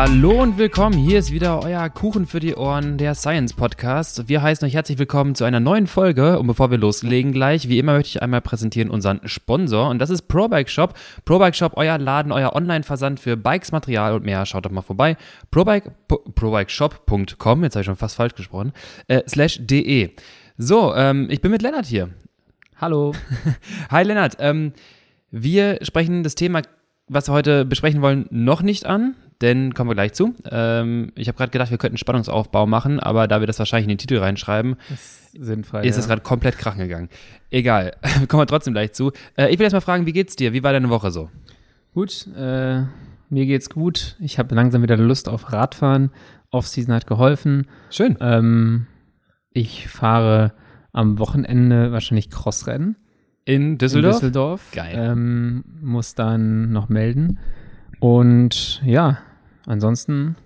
Hallo und willkommen. Hier ist wieder euer Kuchen für die Ohren, der Science Podcast. Wir heißen euch herzlich willkommen zu einer neuen Folge. Und bevor wir loslegen gleich, wie immer möchte ich einmal präsentieren unseren Sponsor. Und das ist ProBike Shop. ProBike Shop, euer Laden, euer Online-Versand für Bikes, Material und mehr. Schaut doch mal vorbei. ProBike, ProBikeShop.com, jetzt habe ich schon fast falsch gesprochen, äh, slash de. So, ähm, ich bin mit Lennart hier. Hallo. Hi Lennart. Ähm, wir sprechen das Thema, was wir heute besprechen wollen, noch nicht an denn kommen wir gleich zu. Ähm, ich habe gerade gedacht, wir könnten Spannungsaufbau machen, aber da wir das wahrscheinlich in den Titel reinschreiben, ist, sinnfrei, ist es ja. gerade komplett krachen gegangen. Egal, kommen wir trotzdem gleich zu. Äh, ich will erst mal fragen, wie geht's dir? Wie war deine Woche so? Gut, äh, mir geht's gut. Ich habe langsam wieder Lust auf Radfahren. Offseason hat geholfen. Schön. Ähm, ich fahre am Wochenende wahrscheinlich Crossrennen. In Düsseldorf? In Düsseldorf. Geil. Ähm, muss dann noch melden. Und ja, Ansonsten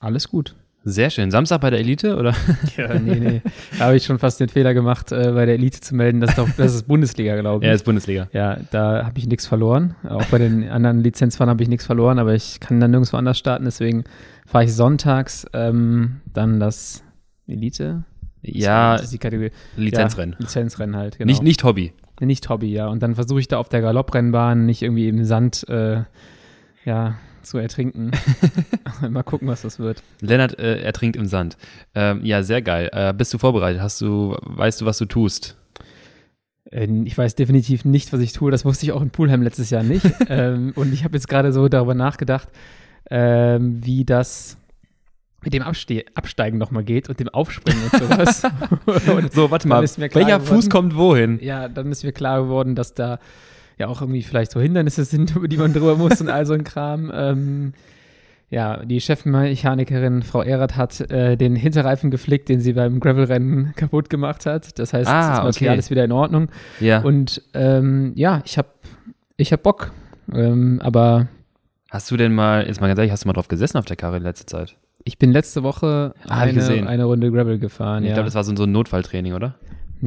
alles gut. Sehr schön. Samstag bei der Elite, oder? Ja, nee, nee. Da habe ich schon fast den Fehler gemacht, äh, bei der Elite zu melden. Das ist, doch, das ist Bundesliga, glaube ich. Ja, das ist Bundesliga. Ja, da habe ich nichts verloren. Auch bei den anderen Lizenzfahren habe ich nichts verloren, aber ich kann dann nirgendwo anders starten. Deswegen fahre ich sonntags ähm, dann das Elite. Ja, das ist die Kategorie. Lizenzrennen. Ja, Lizenzrennen halt, genau. Nicht, nicht Hobby. Nicht Hobby, ja. Und dann versuche ich da auf der Galopprennbahn nicht irgendwie im Sand, äh, ja, zu ertrinken. Mal gucken, was das wird. Lennart äh, ertrinkt im Sand. Ähm, ja, sehr geil. Äh, bist du vorbereitet? Hast du, weißt du, was du tust? Äh, ich weiß definitiv nicht, was ich tue. Das wusste ich auch in Poolheim letztes Jahr nicht. ähm, und ich habe jetzt gerade so darüber nachgedacht, ähm, wie das mit dem Abste Absteigen nochmal geht und dem Aufspringen und sowas. und so, warte mal. Welcher geworden, Fuß kommt wohin? Ja, dann ist mir klar geworden, dass da ja auch irgendwie vielleicht so Hindernisse sind, über die man drüber muss und all so ein Kram. Ähm, ja, die Chefmechanikerin Frau Erath hat äh, den Hinterreifen geflickt, den sie beim Gravelrennen kaputt gemacht hat. Das heißt, ah, das Material okay. ist wieder in Ordnung. Ja. Und ähm, ja, ich habe ich hab Bock. Ähm, aber Hast du denn mal, jetzt mal ganz ehrlich, hast du mal drauf gesessen auf der Karre in letzter Zeit? Ich bin letzte Woche ah, eine, eine Runde Gravel gefahren. Ich ja. glaube, das war so, so ein Notfalltraining, oder?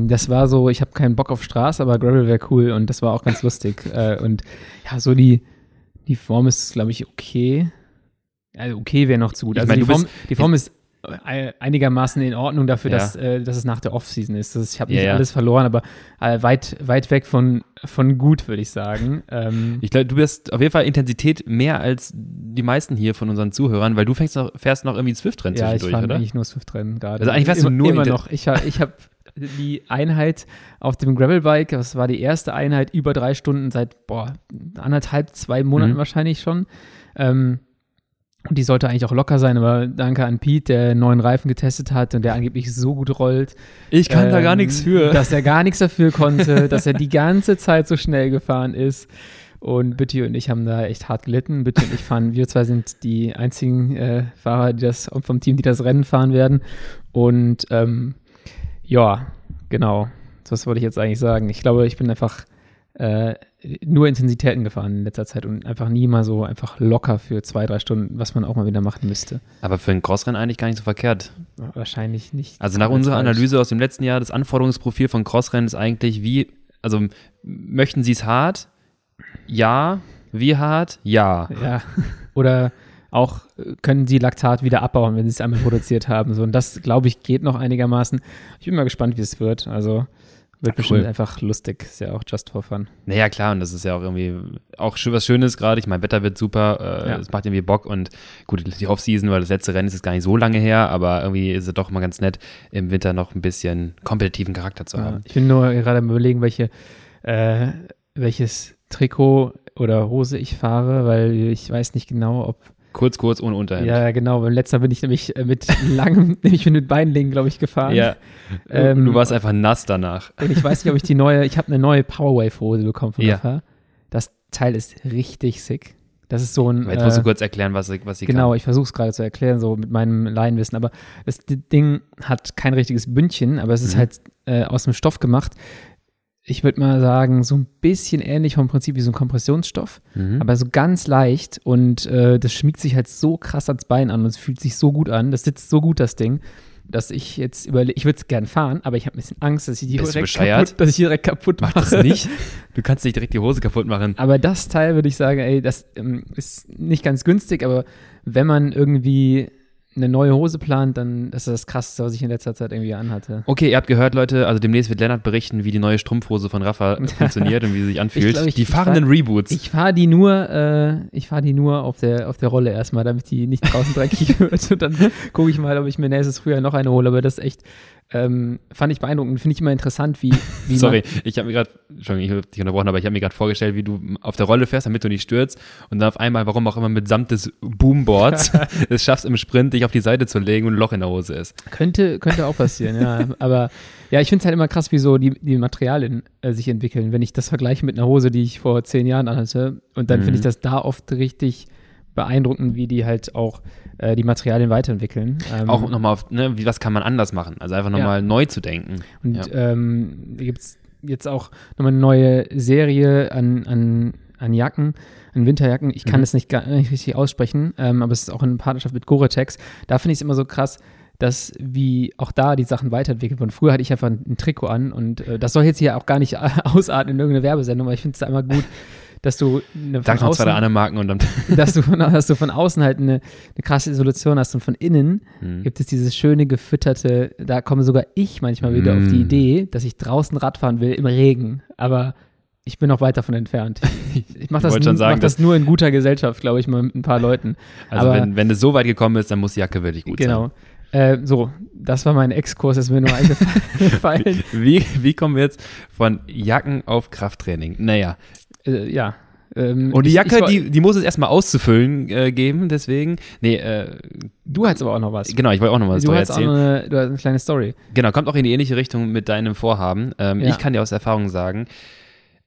Das war so, ich habe keinen Bock auf Straße, aber Gravel wäre cool und das war auch ganz lustig. Äh, und ja, so die, die Form ist, glaube ich, okay. Also okay wäre noch zu gut. Also ich mein, die, Form, die Form ist einigermaßen in Ordnung dafür, Ja. dass, äh, dass es nach der Offseason ist. Das, ich habe nicht Ja, ja. alles verloren, aber äh, weit, weit weg von, von gut, würde ich sagen. Ähm, Ich glaube, du bist auf jeden Fall Intensität mehr als die meisten hier von unseren Zuhörern, weil du fängst noch, fährst noch irgendwie Zwift-Rennen ja, ich zwischendurch, fahre oder? eigentlich nur Swift-Rennen gerade. Also eigentlich fährst du nur immer noch. Ich, ich habe die Einheit auf dem Gravelbike, das war die erste Einheit über drei Stunden seit, boah, anderthalb, zwei Monaten Mhm. wahrscheinlich schon. Ähm, und die sollte eigentlich auch locker sein, aber danke an Pete, der neuen Reifen getestet hat und der angeblich so gut rollt. Ich kann da gar ähm, nichts für. Dass er gar nichts dafür konnte, dass er die ganze Zeit so schnell gefahren ist. Und Bitti und ich haben da echt hart gelitten. Bitti und ich fahren, wir zwei sind die einzigen äh, Fahrer, die das vom Team, die das Rennen fahren werden. Und ähm, ja, genau. Das wollte ich jetzt eigentlich sagen. Ich glaube, ich bin einfach äh, nur Intensitäten gefahren in letzter Zeit und einfach nie mal so einfach locker für zwei, drei Stunden, was man auch mal wieder machen müsste. Aber für ein Crossrennen eigentlich gar nicht so verkehrt. Wahrscheinlich nicht. Also nach unserer Analyse aus dem letzten Jahr, das Anforderungsprofil von Crossrennen ist eigentlich wie, also möchten Sie es hart? Ja. Wie hart? Ja. Ja. Oder auch äh, können sie Laktat wieder abbauen, wenn sie es einmal produziert haben. So, und das, glaube ich, geht noch einigermaßen. Ich bin mal gespannt, wie es wird. Also wird Ja, bestimmt cool. einfach lustig. Ist ja auch just for fun. Naja, klar, und das ist ja auch irgendwie auch was Schönes gerade. Ich meine, Wetter wird super, äh, Ja. es macht irgendwie Bock und gut, die Offseason, weil das letzte Rennen ist jetzt gar nicht so lange her, aber irgendwie ist es doch mal ganz nett, im Winter noch ein bisschen kompetitiven Charakter zu Ja. haben. Ich bin nur gerade am überlegen, welche, äh, welches Trikot oder Hose ich fahre, weil ich weiß nicht genau, ob. Kurz, kurz, ohne Unterhemd. Ja, genau. Beim letzten Mal bin ich nämlich äh, mit langem, nämlich mit Beinlingen, glaube ich, gefahren. Ja. Ähm, du warst einfach nass danach. Und ich weiß nicht, ob ich die neue, ich habe eine neue Powerwave-Hose bekommen von Ja. Rafa. Das Teil ist richtig sick. Das ist so ein. Aber Jetzt musst du äh, kurz erklären, was, sie- was sie Genau, kann. ich versuche es gerade zu erklären, so mit meinem Laienwissen. Aber das Ding hat kein richtiges Bündchen, aber es ist Mhm. halt äh, aus dem Stoff gemacht. Ich würde mal sagen, so ein bisschen ähnlich vom Prinzip wie so ein Kompressionsstoff, Mhm. aber so ganz leicht und äh, das schmiegt sich halt so krass ans Bein an und es fühlt sich so gut an. Das sitzt so gut, das Ding. dass ich jetzt überlege, ich würde es gern fahren, aber ich habe ein bisschen Angst, dass ich die Bist direkt bescheuert? kaputt, dass ich direkt kaputt Mach mache. das nicht. Du kannst nicht direkt die Hose kaputt machen. Aber das Teil würde ich sagen, ey, das ähm, ist nicht ganz günstig, aber wenn man irgendwie eine neue Hose plant, dann das ist das Krasseste, was ich in letzter Zeit irgendwie anhatte. Okay, ihr habt gehört, Leute, also demnächst wird Lennart berichten, wie die neue Strumpfhose von Rafa funktioniert und wie sie sich anfühlt. glaub, ich- die fahrenden Reboots. Ich fahre die nur, äh, ich fahre die nur auf der, auf der Rolle erstmal, damit die nicht draußen dreckig wird. Und dann gucke ich mal, ob ich mir nächstes Frühjahr noch eine hole. Aber das ist echt, ähm, fand ich beeindruckend. Finde ich immer interessant, wie, wie Sorry, ich habe mir gerade, Entschuldigung, ich habe dich unterbrochen, aber ich habe mir gerade vorgestellt, wie du auf der Rolle fährst, damit du nicht stürzt und dann auf einmal, warum auch immer, mitsamt des Boomboards es schaffst, im Sprint dich auf die Seite zu legen und ein Loch in der Hose ist. Könnte, könnte auch passieren, ja. Aber ja, ich finde es halt immer krass, wie so die, die Materialien äh, sich entwickeln. Wenn ich das vergleiche mit einer Hose, die ich vor zehn Jahren anhatte, und dann Mhm. finde ich das da oft richtig beeindruckend, wie die halt auch äh, die Materialien weiterentwickeln. Ähm, Auch nochmal auf, ne, wie, was kann man anders machen? Also einfach nochmal neu zu denken. Und Ja. ähm, da gibt es jetzt auch nochmal eine neue Serie an, an, an Jacken, an Winterjacken. Ich kann Mhm. es nicht, gar nicht richtig aussprechen, ähm, aber es ist auch in Partnerschaft mit Gore-Tex. Da finde ich es immer so krass, dass wie auch da die Sachen weiterentwickelt wurden. Früher hatte ich einfach ein, ein Trikot an und äh, das soll jetzt hier auch gar nicht ausarten in irgendeine Werbesendung, aber ich finde es da immer gut, dass du eine, Sag von noch zwei, außen, andere Marken und dann. dass, du von, dass du von außen halt eine, eine krasse Isolation hast und von innen Mhm. gibt es dieses schöne gefütterte, da komme sogar ich manchmal wieder auf die Mm. Idee, dass ich draußen Radfahren will im Regen, aber ich bin noch weit davon entfernt. Ich mache das, sagen, mach das nur in guter Gesellschaft, glaube ich, mal mit ein paar Leuten. Also Aber- wenn, wenn es so weit gekommen ist, dann muss die Jacke wirklich gut genau. Äh, so, das war mein Exkurs, ist mir nur eingefallen. sein. Wie, wie kommen wir jetzt von Jacken auf Krafttraining? Naja. Äh, ja. Ähm, Und die ich- Jacke, ich, woll- die, die muss es erstmal auszufüllen äh, geben, deswegen. Nee, äh, Du hattest aber auch noch was. genau, ich wollte auch noch was du hast auch erzählen. eine, du hast eine kleine Story. Genau, kommt auch in die ähnliche Richtung mit deinem Vorhaben. Ähm, Ja. Ich kann dir aus Erfahrung sagen,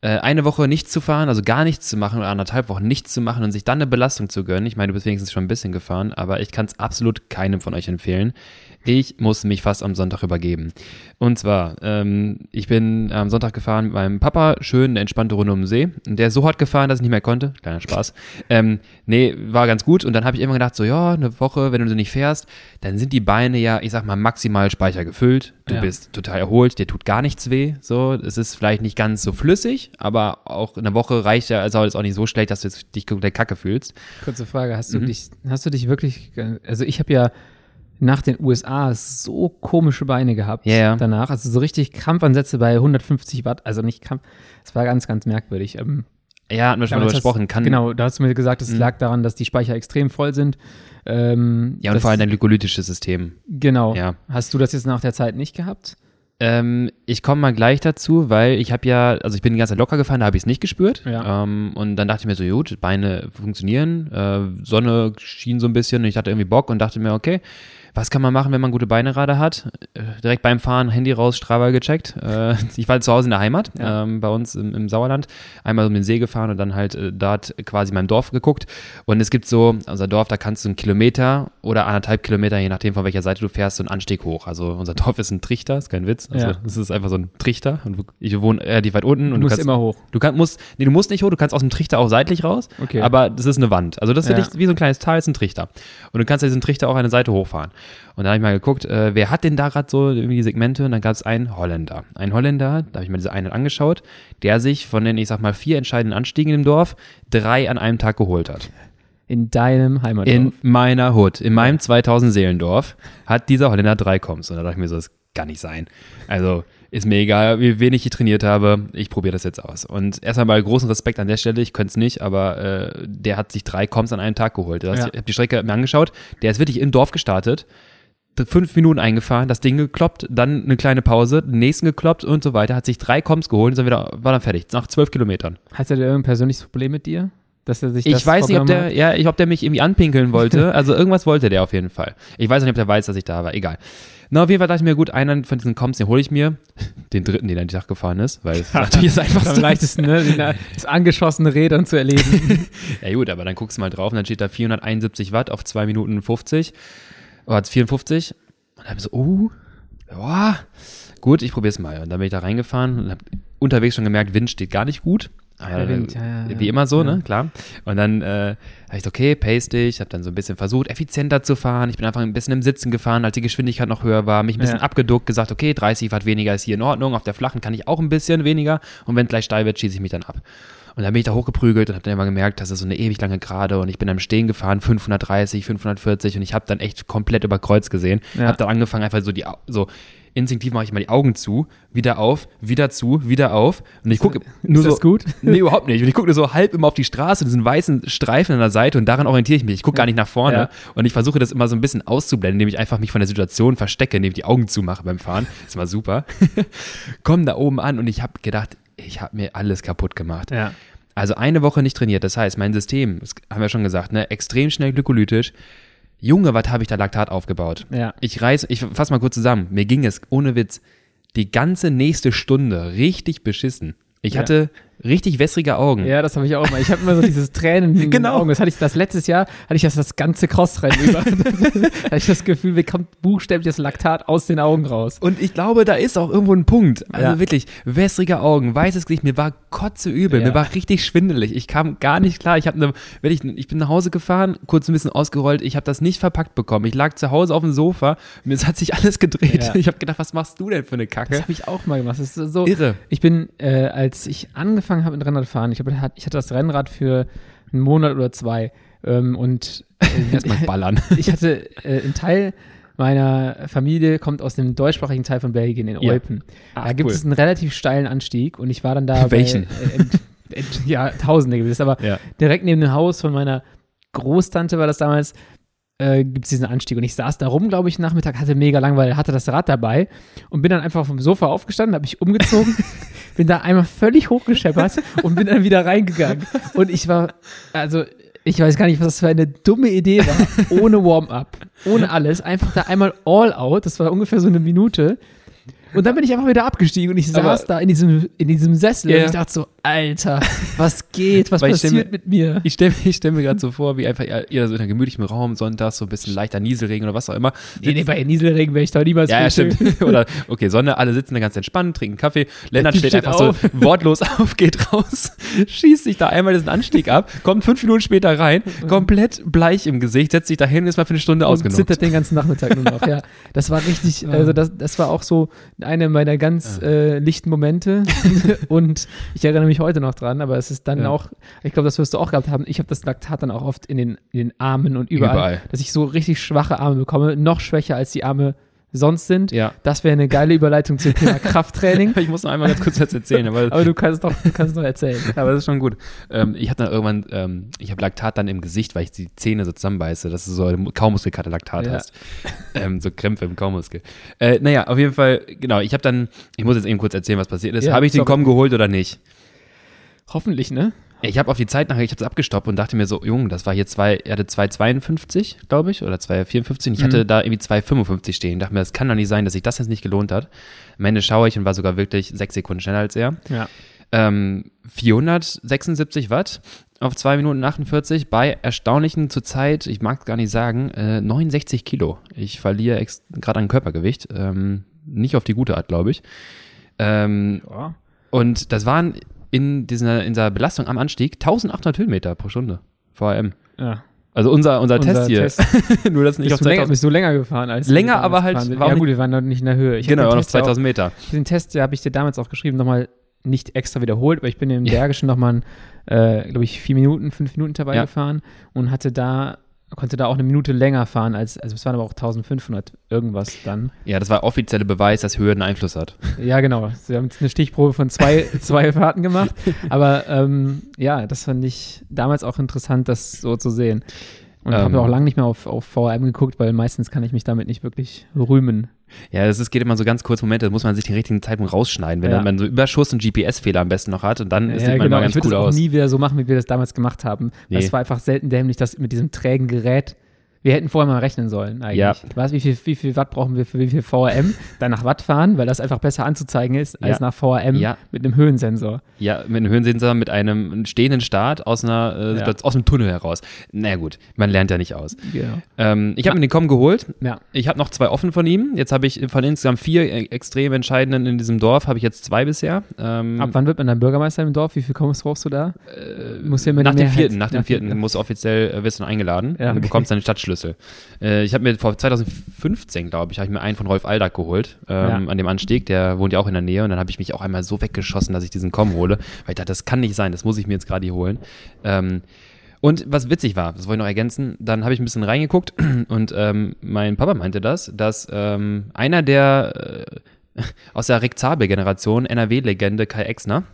äh, eine Woche nichts zu fahren, also gar nichts zu machen oder anderthalb Wochen nichts zu machen und sich dann eine Belastung zu gönnen. Ich meine, du bist wenigstens schon ein bisschen gefahren, aber ich kann es absolut keinem von euch empfehlen. Ich muss mich fast am Sonntag übergeben. Und zwar, ähm, ich bin am Sonntag gefahren mit meinem Papa, schön eine entspannte Runde um den See. Und der ist so hart gefahren, dass ich nicht mehr konnte. Kleiner Spaß. ähm, nee, war ganz gut. Und dann habe ich immer gedacht, so ja, eine Woche, wenn du so nicht fährst, dann sind die Beine ja, ich sag mal, maximal Speicher gefüllt. Du Ja. bist total erholt, dir tut gar nichts weh. So, es ist vielleicht nicht ganz so flüssig, aber auch in einer Woche reicht ja, also ist auch nicht so schlecht, dass du dich komplett kacke fühlst. Kurze Frage, hast du Mhm. dich, hast du dich wirklich, also ich habe ja nach den USA so komische Beine gehabt Ja, ja. danach, also so richtig Krampfansätze bei 150 Watt, also nicht Krampf, es war ganz, ganz merkwürdig. Ähm, Ja, hatten wir schon mal gesprochen. Kann, Genau, da hast du mir gesagt, es Mhm. lag daran, dass die Speicher extrem voll sind. Ähm, Ja, und das- vor allem dein glykolytisches System. Genau. Ja. Hast du das jetzt nach der Zeit nicht gehabt? Ähm, ich komme mal gleich dazu, weil ich habe ja, also ich bin die ganze Zeit locker gefahren, da habe ich es nicht gespürt. Ja. Ähm, und dann dachte ich mir so, gut, Beine funktionieren, äh, Sonne schien so ein bisschen und ich hatte irgendwie Bock und dachte mir, okay, was kann man machen, wenn man gute Beine gerade hat? Äh, direkt beim Fahren Handy raus, Strava gecheckt. Äh, ich war zu Hause in der Heimat, Ja. ähm, bei uns im, im Sauerland, einmal um den See gefahren und dann halt äh, dort quasi in meinem Dorf geguckt. Und es gibt so, unser Dorf, da kannst du einen Kilometer oder anderthalb Kilometer, je nachdem von welcher Seite du fährst, so einen Anstieg hoch. Also unser Dorf ist ein Trichter, ist kein Witz. Also Ja. es ist einfach so ein Trichter und ich wohne relativ weit unten Du und musst du kannst immer hoch. Du kann, musst, nee, du musst nicht hoch, du kannst aus dem Trichter auch seitlich raus, Okay. aber das ist eine Wand. Also das ist Ja. wie so ein kleines Tal, ist ein Trichter. Und du kannst ja diesen Trichter auch eine Seite hochfahren. Und da habe ich mal geguckt, äh, wer hat denn da gerade so irgendwie die Segmente? Und dann gab es einen Holländer. Ein Holländer, da habe ich mir diese einen angeschaut, der sich von den, ich sag mal, vier entscheidenden Anstiegen im Dorf drei an einem Tag geholt hat. In deinem Heimatdorf. In meiner Hut, in meinem 2000 Seelendorf, hat dieser Holländer drei Koms. Und da dachte ich mir so, das kann nicht sein. Also ist mir egal, wie wenig ich trainiert habe, ich probiere das jetzt aus. Und erstmal mal großen Respekt an der Stelle, ich könnte es nicht, aber äh, der hat sich drei Koms an einem Tag geholt. Das heißt, Ja. Ich habe die Strecke mir angeschaut, der ist wirklich im Dorf gestartet, fünf Minuten eingefahren, das Ding gekloppt, dann eine kleine Pause, den nächsten gekloppt und so weiter, hat sich drei Koms geholt und dann wieder, war dann fertig, nach zwölf Kilometern. Hat er da irgendein persönliches Problem mit dir? Dass er sich das Ich weiß nicht, ob der, ja, ich, ob der mich irgendwie anpinkeln wollte. Also irgendwas wollte der auf jeden Fall. Ich weiß nicht, ob der weiß, dass ich da war. Egal. Na, auf jeden Fall dachte ich mir, gut, einen von diesen Comps, den hole ich mir. Den dritten, den an die Tag gefahren ist, weil es natürlich das hat? Am einfachste. leichtesten, ne? Das angeschossene Rädern zu erleben. Ja gut, aber dann guckst du mal drauf und dann steht da 471 Watt auf 2 Minuten 50. Oder 54. Und dann hab ich so, uh, ja, gut, ich probier's mal. Und dann bin ich da reingefahren und hab unterwegs schon gemerkt, Wind steht gar nicht gut. Aber, Wind, ja, ja, wie immer so, ja. ne? Klar. Und dann äh, habe ich so, okay, pace dich, habe dann so ein bisschen versucht, effizienter zu fahren. Ich bin einfach ein bisschen im Sitzen gefahren, als die Geschwindigkeit noch höher war, mich ein bisschen abgeduckt, gesagt, okay, 30 Watt weniger ist hier in Ordnung, auf der flachen kann ich auch ein bisschen weniger und wenn gleich steil wird, schieße ich mich dann ab. Und dann bin ich da hochgeprügelt und habe dann immer gemerkt, das ist so eine ewig lange Gerade und ich bin am Stehen gefahren, 530, 540 und ich habe dann echt komplett über Kreuz gesehen. Ja. Habe dann angefangen, einfach so die, so instinktiv mache ich mal die Augen zu, wieder auf, wieder zu, wieder auf und ich gucke nur ist das so, gut? Nee, überhaupt nicht. Und ich gucke nur so halb immer auf die Straße, diesen weißen Streifen an der Seite und daran orientiere ich mich. Ich gucke gar nicht nach vorne Ja. und ich versuche das immer so ein bisschen auszublenden, indem ich einfach mich von der Situation verstecke, indem ich die Augen zumache beim Fahren. Ist mal super. Komm da oben an und ich habe gedacht, ich habe mir alles kaputt gemacht. Ja. Also eine Woche nicht trainiert. Das heißt, mein System, das haben wir schon gesagt, ne, extrem schnell glykolytisch. Junge, was habe ich da Laktat aufgebaut? Ja. Ich reiß, ich fass mal kurz zusammen. Mir ging es ohne Witz die ganze nächste Stunde richtig beschissen. Ich Ja. hatte richtig wässrige Augen. Ja, das habe ich auch mal. Ich habe immer so dieses Tränen in den Genau. Augen. Das hatte ich das letztes Jahr, hatte ich das das ganze Crossrennen über. hatte ich das Gefühl, mir kommt buchstäblich das Laktat aus den Augen raus. Und ich glaube, da ist auch irgendwo ein Punkt. Also Ja. wirklich, wässrige Augen, weißes Gesicht, mir war kotzeübel, Ja. mir war richtig schwindelig. Ich kam gar nicht klar. Ich, hab ne, wenn ich, ich bin nach Hause gefahren, kurz ein bisschen ausgerollt, ich habe das nicht verpackt bekommen. Ich lag zu Hause auf dem Sofa, mir hat sich alles gedreht. Ja. Ich habe gedacht, was machst du denn für eine Das Kacke? habe ich auch mal gemacht. Das ist so. Irre. Ich bin, äh, als ich angefangen habe mit Rennradfahren, ich, hab, ich hatte das Rennrad für einen Monat oder zwei ähm, und äh, Erstmal ballern. ich hatte äh, ein Teil meiner Familie kommt aus dem deutschsprachigen Teil von Belgien in Ja. Eupen. Ach, da gibt cool. es einen relativ steilen Anstieg und ich war dann da Welchen? Bei, äh, ent, ja, Tausende gewiss, aber Ja. direkt neben dem Haus von meiner Großtante war das damals, äh, gibt es diesen Anstieg. Und ich saß da rum, glaube ich, Nachmittag, hatte mega Langweile, hatte das Rad dabei und bin dann einfach vom Sofa aufgestanden, habe mich umgezogen, bin da einmal völlig hochgescheppert und bin dann wieder reingegangen. Und ich war, also ich weiß gar nicht, was das für eine dumme Idee war, ohne Warm-up, ohne alles, einfach da einmal all out, das war ungefähr so eine Minute. Und dann bin ich einfach wieder abgestiegen und ich Aber- saß da in diesem, in diesem Sessel Ja. und ich dachte so, Alter, was geht, was passiert mir- mit mir? Ich stelle ich stell mir gerade so vor, wie einfach ihr so in einem gemütlichen Raum, Sonntags, so ein bisschen leichter Nieselregen oder was auch immer. Nee, nee, bei Nieselregen wäre ich doch niemals Ja, ja, stimmt. Oder, okay, Sonne, alle sitzen da ganz entspannt, trinken Kaffee. Lennart steht steht einfach auf. so wortlos auf, geht raus, schießt sich da einmal diesen Anstieg ab, kommt fünf Minuten später rein, komplett bleich im Gesicht, setzt sich da hin, ist mal für eine Stunde und ausgenutzt. zittert den ganzen Nachmittag nur noch. Ja, das war richtig, also das, das war auch so eine meiner ganz äh, lichten Momente und ich erinnere mich heute noch dran, aber es ist dann Ja. auch, ich glaube, das wirst du auch gehabt haben, ich habe das Laktat dann auch oft in den, in den Armen und überall, Überall. dass ich so richtig schwache Arme bekomme, noch schwächer als die Arme sonst sind. Ja. Das wäre eine geile Überleitung zum Thema Krafttraining. Ich muss noch einmal ganz kurz was erzählen, aber, Aber du kannst doch, du kannst doch erzählen. aber das ist schon gut. Ähm, ich hatte dann irgendwann, ähm, ich habe Laktat dann im Gesicht, weil ich die Zähne so zusammenbeiße, dass du so eine Kaumuskelkarte Laktat Ja. hast. Ähm, so Krämpfe im Kaumuskel. Äh, naja, auf jeden Fall, genau, ich habe dann, ich muss jetzt eben kurz erzählen, was passiert ist. Ja, habe ich den. Komm geholt oder nicht? Hoffentlich, ne? Ich habe auf die Zeit nachher, ich habe es abgestoppt und dachte mir so, Junge, das war hier zwei, er hatte 2,52, glaube ich, oder 2,54. Ich hatte Mhm. da irgendwie 2,55 stehen. Dachte mir, das kann doch nicht sein, dass sich das jetzt nicht gelohnt hat. Am Ende schaue ich und war sogar wirklich sechs Sekunden schneller als er. Ja. Ähm, 476 Watt auf 2 Minuten 48 bei erstaunlichen zurzeit, ich mag es gar nicht sagen, äh, 69 Kilo. Ich verliere gerade an Körpergewicht. Ähm, nicht auf die gute Art, glaube ich. Ähm, ja. und das waren in dieser, in dieser Belastung am Anstieg 1800 Höhenmeter pro Stunde. VRM. ja. Also unser, unser, Unser Test hier. Test. Nur das nicht auf Bist länger, 2000. bist du länger gefahren als Länger, aber halt- war Ja, gut, wir waren noch nicht in der Höhe. Ich Genau, auf ja 2000 Meter. Auch, den Test habe ich dir damals auch geschrieben, nochmal nicht extra wiederholt, aber ich bin im Bergischen nochmal, äh, glaube ich, vier Minuten, fünf Minuten dabei Ja. gefahren und hatte da, konnte da auch eine Minute länger fahren als, also es waren aber auch 1500 irgendwas dann. Ja, das war offizielle Beweis, dass Höhe einen Einfluss hat. Ja, genau. Wir haben jetzt eine Stichprobe von zwei, zwei Fahrten gemacht. Aber ähm, ja, das fand ich damals auch interessant, das so zu sehen. Und Ähm. habe auch lange nicht mehr auf, auf VRM geguckt, weil meistens kann ich mich damit nicht wirklich rühmen. Ja, das ist, geht immer so ganz kurz Momente, da muss man sich den richtigen Zeitpunkt rausschneiden, wenn Ja. man so Überschuss und GPS-Fehler am besten noch hat und dann sieht ja, man genau. immer ganz ich cool das auch aus. nie wieder so machen, wie wir das damals gemacht haben. Nee. Es war einfach selten dämlich, das mit diesem trägen Gerät Wir hätten vorher mal rechnen sollen eigentlich. Ja. Was, wie, viel, wie viel Watt brauchen wir für wie viel VRM? Dann nach Watt fahren, weil das einfach besser anzuzeigen ist, als Ja. nach VRM Ja. mit einem Höhensensor. Ja, mit einem Höhensensor, mit einem stehenden Start aus einer äh, aus dem Tunnel heraus. Na naja, gut, man lernt ja nicht aus. Genau. Ähm, ich habe mir den Com geholt. Ich habe noch zwei offen von ihm. Jetzt habe ich von insgesamt vier äh, extrem entscheidenden in diesem Dorf, habe ich jetzt zwei bisher. Ähm, Ab wann wird man dann Bürgermeister im Dorf? Wie viel Kommos brauchst du da? Äh, Muss ja mit nach der dem vierten, nach dem vierten muss offiziell äh, wirst du eingeladen Ja, und du okay. bekommst deinen Stadtschlüssel. Äh, ich habe mir vor 2015, glaube ich, habe ich mir einen von Rolf Aldag geholt ähm, Ja. an dem Anstieg. Der wohnt ja auch in der Nähe und dann habe ich mich auch einmal so weggeschossen, dass ich diesen Com hole, weil ich dachte, das kann nicht sein, das muss ich mir jetzt gerade hier holen. Ähm, und was witzig war, das wollte ich noch ergänzen, dann habe ich ein bisschen reingeguckt und ähm, mein Papa meinte das, dass ähm, einer der äh, aus der Rick Zabel-Generation, NRW-Legende Kai Exner,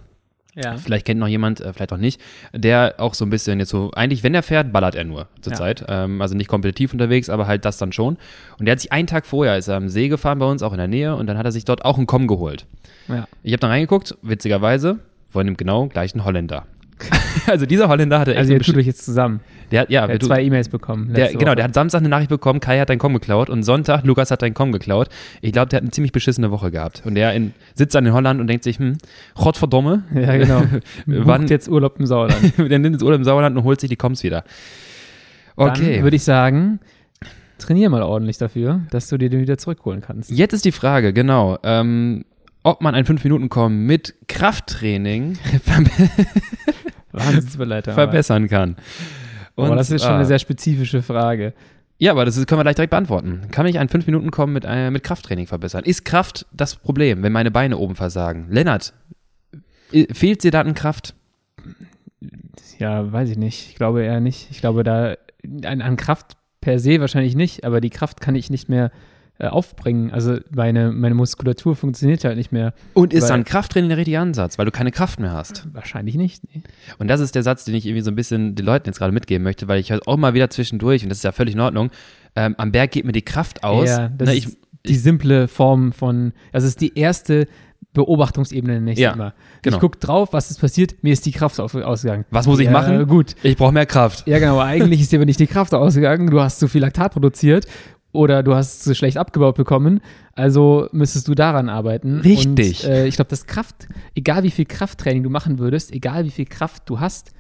Ja. vielleicht kennt noch jemand, äh, vielleicht auch nicht, der auch so ein bisschen jetzt so, eigentlich, wenn er fährt, ballert er nur zurzeit. Ähm, also nicht kompetitiv unterwegs, aber halt das dann schon. Und der hat sich einen Tag vorher, ist er am See gefahren bei uns, auch in der Nähe, und dann hat er sich dort auch einen Com geholt. ja. Ich habe dann reingeguckt, witzigerweise, von dem genau gleichen Holländer. also dieser Holländer hatte echt Also so ihr tut euch jetzt zusammen. Der hat, ja, Er wir hat tun- zwei E-Mails bekommen. der, genau, der hat Samstag eine Nachricht bekommen, Kai hat deinen Com geklaut und Sonntag, Lukas hat deinen Com geklaut. Ich glaube, der hat eine ziemlich beschissene Woche gehabt. Und der in, sitzt dann in Holland und denkt sich, hm, Gottverdomme, Ja, genau. Wann- jetzt Urlaub im Sauerland. der nimmt ins Urlaub im Sauerland und holt sich die Coms wieder. Okay. Dann würde ich sagen, trainier mal ordentlich dafür, dass du dir den wieder zurückholen kannst. Jetzt ist die Frage, genau, ähm, ob man ein 5-Minuten-Com mit Krafttraining Wahnsinnsbeleiter. verbessern kann. Aber das ist schon eine sehr spezifische Frage. Ja, aber das können wir gleich direkt beantworten. Kann ich ein 5-Minuten-Com mit, äh, mit Krafttraining verbessern? Ist Kraft das Problem, wenn meine Beine oben versagen? Lennart, i- fehlt dir da an Kraft? Ja, weiß ich nicht. Ich glaube eher nicht. Ich glaube, da an, an Kraft per se wahrscheinlich nicht, aber die Kraft kann ich nicht mehr äh, aufbringen. Also meine, meine Muskulatur funktioniert halt nicht mehr. Und ist dann Krafttraining der richtige Ansatz, weil du keine Kraft mehr hast? Wahrscheinlich nicht. Nee. Und das ist der Satz, den ich irgendwie so ein bisschen den Leuten jetzt gerade mitgeben möchte, weil ich höre auch mal wieder zwischendurch, und das ist ja völlig in Ordnung, ähm, am Berg geht mir die Kraft aus. Ja, das Na, ich, ist die simple Form von, also es ist die erste Beobachtungsebene, ich Ja, immer. genau. Ich gucke drauf, was ist passiert, mir ist die Kraft ausgegangen. Was muss ich ja, machen? Gut. ich brauche mehr Kraft. Ja, genau. aber Eigentlich ist dir aber nicht die Kraft ausgegangen. Du hast zu viel Laktat produziert oder du hast es schlecht abgebaut bekommen. Also müsstest du daran arbeiten. Richtig. Und, äh, ich glaube, das Kraft, egal wie viel Krafttraining du machen würdest, egal wie viel Kraft du hast,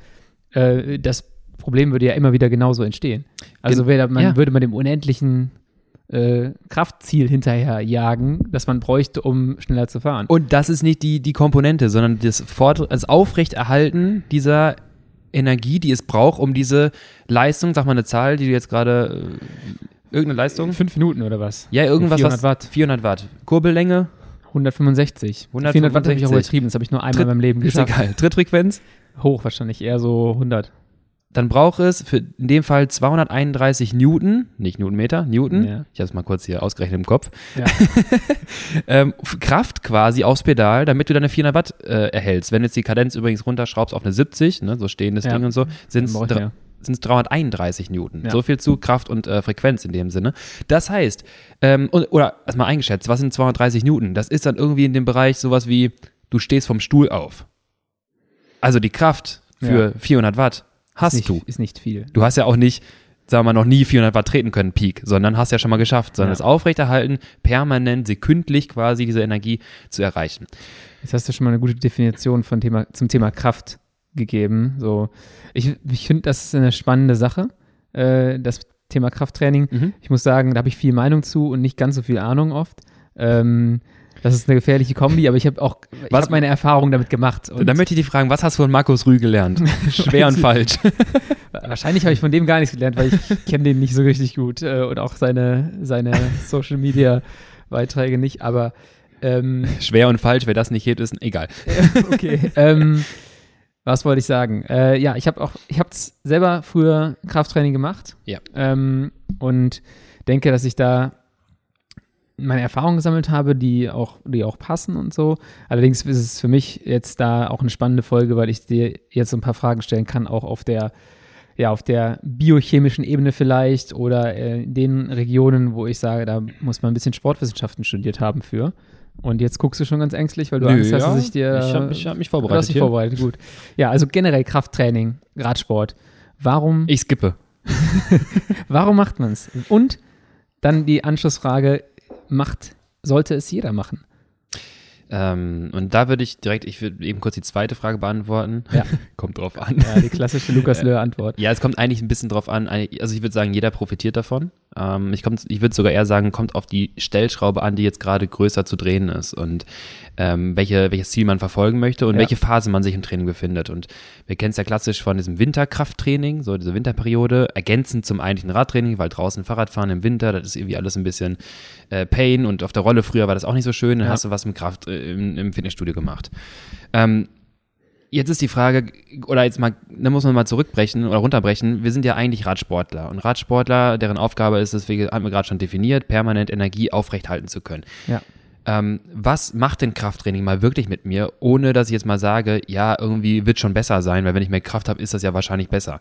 äh, das Problem würde ja immer wieder genauso entstehen. Also Gen- man, ja. würde man dem unendlichen äh, Kraftziel hinterher jagen, das man bräuchte, um schneller zu fahren. Und das ist nicht die, die Komponente, sondern das, Fort das Aufrechterhalten dieser Energie, die es braucht, um diese Leistung, sag mal eine Zahl, die du jetzt gerade, äh, irgendeine Leistung? Fünf Minuten oder was? Ja, irgendwas, 400 was, Watt. 400 Watt. Kurbellänge, 165. 400 Watt habe ich auch 165. übertrieben. Das habe ich nur einmal Tritt- in meinem Leben ist geschafft. egal. Trittfrequenz, Hoch wahrscheinlich, eher so 100. dann braucht es für in dem Fall 231 Newton, nicht Newtonmeter, Newton. Ja. Ich habe es mal kurz hier ausgerechnet im Kopf. Ja. ähm, Kraft quasi aufs Pedal, damit du deine 400 Watt äh, erhältst. Wenn du jetzt die Kadenz übrigens runterschraubst auf eine 70, ne, so stehendes Ja. Ding und so, sind es. Sind es 331 Newton. Ja. So viel zu Kraft und äh, Frequenz in dem Sinne. Das heißt, ähm, und, oder erstmal eingeschätzt, was sind 230 Newton? Das ist dann irgendwie in dem Bereich sowas wie, du stehst vom Stuhl auf. Also die Kraft für 400 Watt hast ist nicht, du. Ist nicht viel. Du hast ja auch nicht, sagen wir mal, noch nie 400 Watt treten können, Peak, sondern hast ja schon mal geschafft, sondern Ja. das Aufrechterhalten, permanent, sekündlich quasi diese Energie zu erreichen. Jetzt hast du schon mal eine gute Definition von Thema, zum Thema Kraft gegeben. So, ich, ich finde, das ist eine spannende Sache, äh, das Thema Krafttraining. Mhm. Ich muss sagen, da habe ich viel Meinung zu und nicht ganz so viel Ahnung oft. Ähm, das ist eine gefährliche Kombi, aber ich habe auch ich Was- hab meine Erfahrungen damit gemacht. Und Dann möchte ich dich fragen, was hast du von Markus Rühl gelernt? Schwer und falsch. wahrscheinlich habe ich von dem gar nichts gelernt, weil ich kenne den nicht so richtig gut äh, und auch seine, seine Social Media Beiträge nicht, aber ähm, Schwer und falsch, wer das nicht hebt, ist egal. okay. ähm, was wollte ich sagen? Äh, ja, ich habe auch, ich habe selber früher Krafttraining gemacht. Ja. Ähm, und denke, dass ich da meine Erfahrungen gesammelt habe, die auch, die auch passen und so. Allerdings ist es für mich jetzt da auch eine spannende Folge, weil ich dir jetzt so ein paar Fragen stellen kann, auch auf der, ja, auf der biochemischen Ebene vielleicht oder äh, in den Regionen, wo ich sage, da muss man ein bisschen Sportwissenschaften studiert haben für. Und jetzt guckst du schon ganz ängstlich, weil du Angst hast, dass ich dir. ich habe hab mich Du vorbereitet. hast dich vorbereitet, gut. Ja, also generell Krafttraining, Radsport. Warum? Ich skippe. Warum macht man es? Und dann die Anschlussfrage, macht, sollte es jeder machen? Ähm, und da würde ich direkt, ich würde eben kurz die zweite Frage beantworten. Ja. kommt drauf an. Ja, die klassische Lukas Löhr-Antwort. Ja, es kommt eigentlich ein bisschen drauf an. Also ich würde sagen, jeder profitiert davon. Ähm, ich ich würde sogar eher sagen, kommt auf die Stellschraube an, die jetzt gerade größer zu drehen ist und ähm, welche, welches Ziel man verfolgen möchte und Ja. welche Phase man sich im Training befindet. Und wir kennen es ja klassisch von diesem Winterkrafttraining, so diese Winterperiode, ergänzend zum eigentlichen Radtraining, weil draußen Fahrradfahren im Winter, das ist irgendwie alles ein bisschen äh, Pain und auf der Rolle früher war das auch nicht so schön, dann Ja. hast du was mit Kraft äh, im, im Fitnessstudio gemacht. Ähm, Jetzt ist die Frage, oder jetzt mal, da muss man mal zurückbrechen oder runterbrechen. Wir sind ja eigentlich Radsportler. Und Radsportler, deren Aufgabe ist es, wie haben wir gerade schon definiert, permanent Energie aufrechthalten zu können. Ja. Ähm, was macht denn Krafttraining mal wirklich mit mir, ohne dass ich jetzt mal sage, ja, irgendwie wird schon besser sein, weil wenn ich mehr Kraft habe, ist das ja wahrscheinlich besser.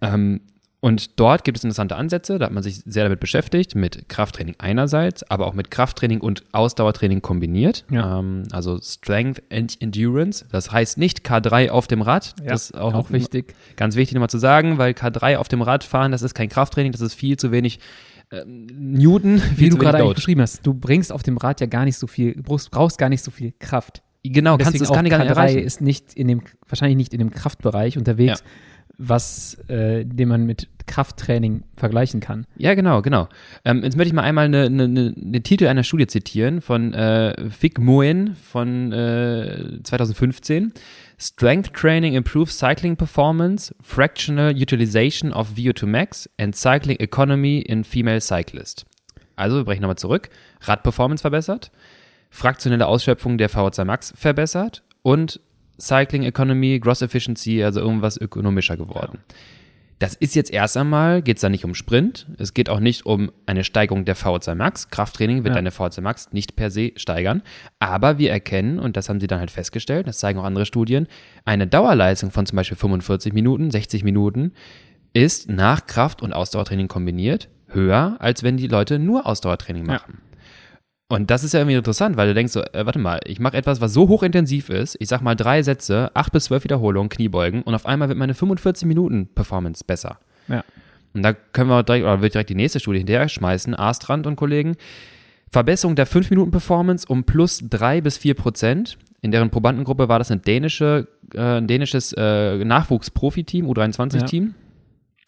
Ähm, und dort gibt es interessante Ansätze, da hat man sich sehr damit beschäftigt, mit Krafttraining einerseits, aber auch mit Krafttraining und Ausdauertraining kombiniert. Ja. Ähm, also Strength and Endurance. Das heißt nicht K3 auf dem Rad. Ja, das ist auch, Auch wichtig. Ganz wichtig nochmal zu sagen, weil K3 auf dem Rad fahren, das ist kein Krafttraining, das ist viel zu wenig ähm, Newton, viel Wie du gerade eigentlich beschrieben hast, du bringst auf dem Rad ja gar nicht so viel, du brauchst, gar nicht so viel Kraft. Genau, kannst du ich gar nicht K3 erreichen. ist nicht in dem, wahrscheinlich nicht in dem Kraftbereich unterwegs, was, äh, den man mit Krafttraining vergleichen kann. Ja, genau, genau. Ähm, jetzt möchte ich mal einmal eine, eine, eine, eine Titel einer Studie zitieren von äh, Vic Moen von äh, 2015. Strength Training improves cycling performance, fractional utilization of VO2 max and cycling economy in female cyclist. Also, wir brechen nochmal zurück. Radperformance verbessert, fraktionelle Ausschöpfung der VO2 Max verbessert und Cycling Economy, Gross Efficiency, also irgendwas ökonomischer geworden. Das ist jetzt erst einmal, geht es da nicht um Sprint, es geht auch nicht um eine Steigerung der VO2 Max. Krafttraining wird Ja. deine VO2 Max nicht per se steigern, aber wir erkennen, und das haben sie dann halt festgestellt, das zeigen auch andere Studien, eine Dauerleistung von zum Beispiel 45 Minuten, 60 Minuten ist nach Kraft- und Ausdauertraining kombiniert höher, als wenn die Leute nur Ausdauertraining Ja. Und das ist ja irgendwie interessant, weil du denkst so, äh, warte mal, ich mache etwas, was so hochintensiv ist, ich sag mal drei Sätze, acht bis zwölf Wiederholungen, Kniebeugen und auf einmal wird meine 45 Minuten Performance besser. Ja. Und da können wir direkt, oder wird direkt die nächste Studie hinterher schmeißen, Astrand und Kollegen. Verbesserung der 5 Minuten Performance um plus 3 bis 4 Prozent. In deren Probandengruppe war das eine dänische, äh, ein dänisches äh, Nachwuchs-Profi-Team, U23-Team.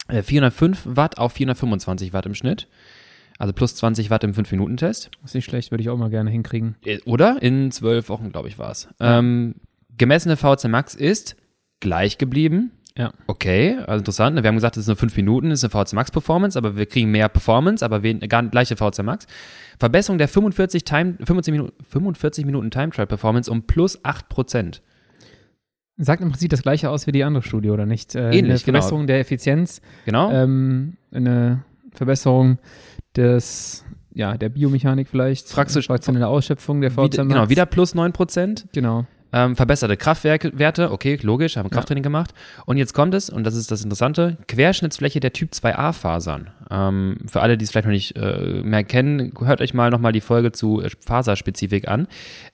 Äh, 405 Watt auf 425 Watt im Schnitt. Also plus 20 Watt im 5-Minuten-Test. Ist nicht schlecht, würde ich auch mal gerne hinkriegen. Äh, Oder? In zwölf Wochen, glaube ich, war es. Ähm, gemessene VC Max ist gleich geblieben. Ja. Okay, also interessant. Wir haben gesagt, das ist nur fünf Minuten, das ist eine VC Max Performance, aber wir kriegen mehr Performance, aber wen, gar gleiche VC Max. Verbesserung der 45, Time, 45, Minuten, 45 Minuten Time Trial Performance um plus 8 Prozent. Sagt im Prinzip das gleiche aus wie die andere Studie, oder nicht? Äh, eine Ähnlich, genau. Verbesserung der Effizienz, Genau? ähm, eine Verbesserung des, ja, der Biomechanik vielleicht, Praxisch- fraktionelle Ausschöpfung der Wieder, VZ genau, wieder plus 9 Prozent. Genau. Ähm, verbesserte Kraftwerte, okay, logisch, haben Krafttraining gemacht. Und jetzt kommt es, und das ist das Interessante, Querschnittsfläche der Typ 2a-Fasern. Ähm, für alle, die es vielleicht noch nicht äh, mehr kennen, hört euch mal nochmal die Folge zu äh, Faserspezifik an.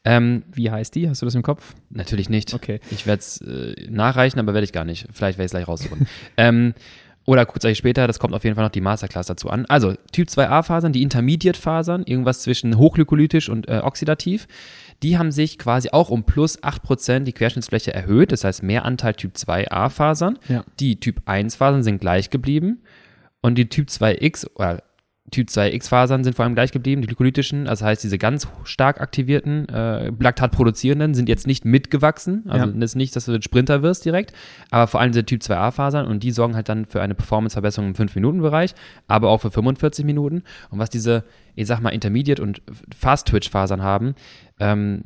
Ähm, Wie heißt die? Hast du das im Kopf? natürlich nicht. Okay. Ich werde es äh, nachreichen, aber werde ich gar nicht. Vielleicht werde ich es gleich raussuchen. oder guckt euch später, das kommt auf jeden Fall noch die Masterclass dazu an. Also Typ 2a-Fasern, die Intermediate-Fasern, irgendwas zwischen hochglykolytisch und äh, oxidativ, die haben sich quasi auch um plus 8% die Querschnittsfläche erhöht, das heißt mehr Anteil Typ 2a-Fasern. Ja. Die Typ 1-Fasern sind gleich geblieben und die Typ 2x oder Typ 2x-Fasern sind vor allem gleich geblieben, die glykolytischen, das heißt diese ganz stark aktivierten, äh, Laktat produzierenden sind jetzt nicht mitgewachsen, also Ja. ist nicht, dass du ein Sprinter wirst direkt, aber vor allem diese Typ 2a-Fasern und die sorgen halt dann für eine Performanceverbesserung im 5-Minuten-Bereich, aber auch für 45 Minuten und was diese, ich sag mal, Intermediate- und Fast-Twitch-Fasern haben, ähm,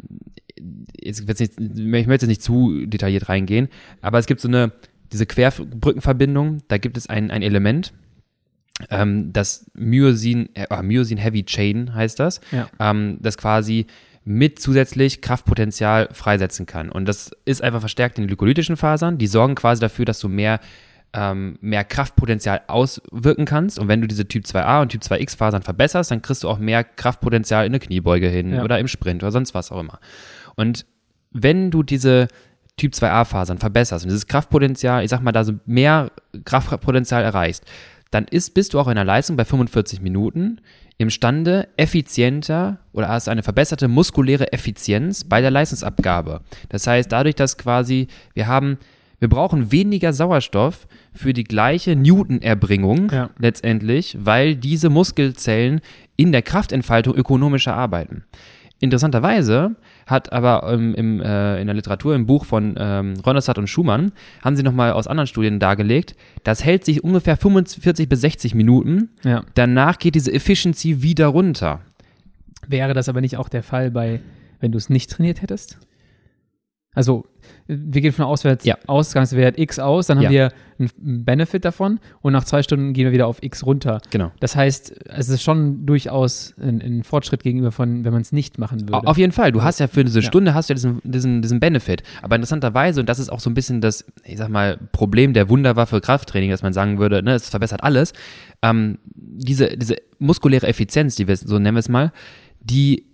jetzt wird's nicht, ich möchte jetzt nicht zu detailliert reingehen, aber es gibt so eine, diese Querbrückenverbindung, da gibt es ein, ein Element, ähm, das Myosin, äh, Myosin Heavy Chain heißt das, Ja. ähm, das quasi mit zusätzlich Kraftpotenzial freisetzen kann. Und das ist einfach verstärkt in den glykolytischen Fasern. Die sorgen quasi dafür, dass du mehr, ähm, mehr Kraftpotenzial auswirken kannst. Und wenn du diese Typ 2a und Typ 2x Fasern verbesserst, dann kriegst du auch mehr Kraftpotenzial in der Kniebeuge hin Ja. oder im Sprint oder sonst was auch immer. Und wenn du diese Typ 2a-Fasern verbesserst und dieses Kraftpotenzial, ich sag mal, da so mehr Kraftpotenzial erreichst, dann ist, bist du auch in der Leistung bei 45 Minuten imstande, effizienter oder hast eine verbesserte muskuläre Effizienz bei der Leistungsabgabe. Das heißt, dadurch, dass quasi wir haben, wir brauchen weniger Sauerstoff für die gleiche Newton-Erbringung Ja. letztendlich, weil diese Muskelzellen in der Kraftentfaltung ökonomischer arbeiten. Interessanterweise hat aber ähm, im, äh, in der Literatur, im Buch von ähm, Ronestadt und Schumann, haben sie nochmal aus anderen Studien dargelegt, das hält sich ungefähr 45 bis 60 Minuten. Ja. Danach geht diese Efficiency wieder runter. Wäre das aber nicht auch der Fall bei, wenn du es nicht trainiert hättest? Also, wir gehen von Auswärts, Ja. Ausgangswert X aus, dann haben Ja. wir einen Benefit davon und nach zwei Stunden gehen wir wieder auf X runter. Genau. Das heißt, es ist schon durchaus ein, ein Fortschritt gegenüber von, wenn man es nicht machen würde. Auf jeden Fall. Du hast ja für diese Ja. Stunde hast du ja diesen, diesen, diesen Benefit. Aber interessanterweise, und das ist auch so ein bisschen das, ich sag mal, Problem der Wunderwaffe Krafttraining, dass man sagen würde, ne, es verbessert alles. Ähm, diese, diese muskuläre Effizienz, die wir, so nennen wir es mal, die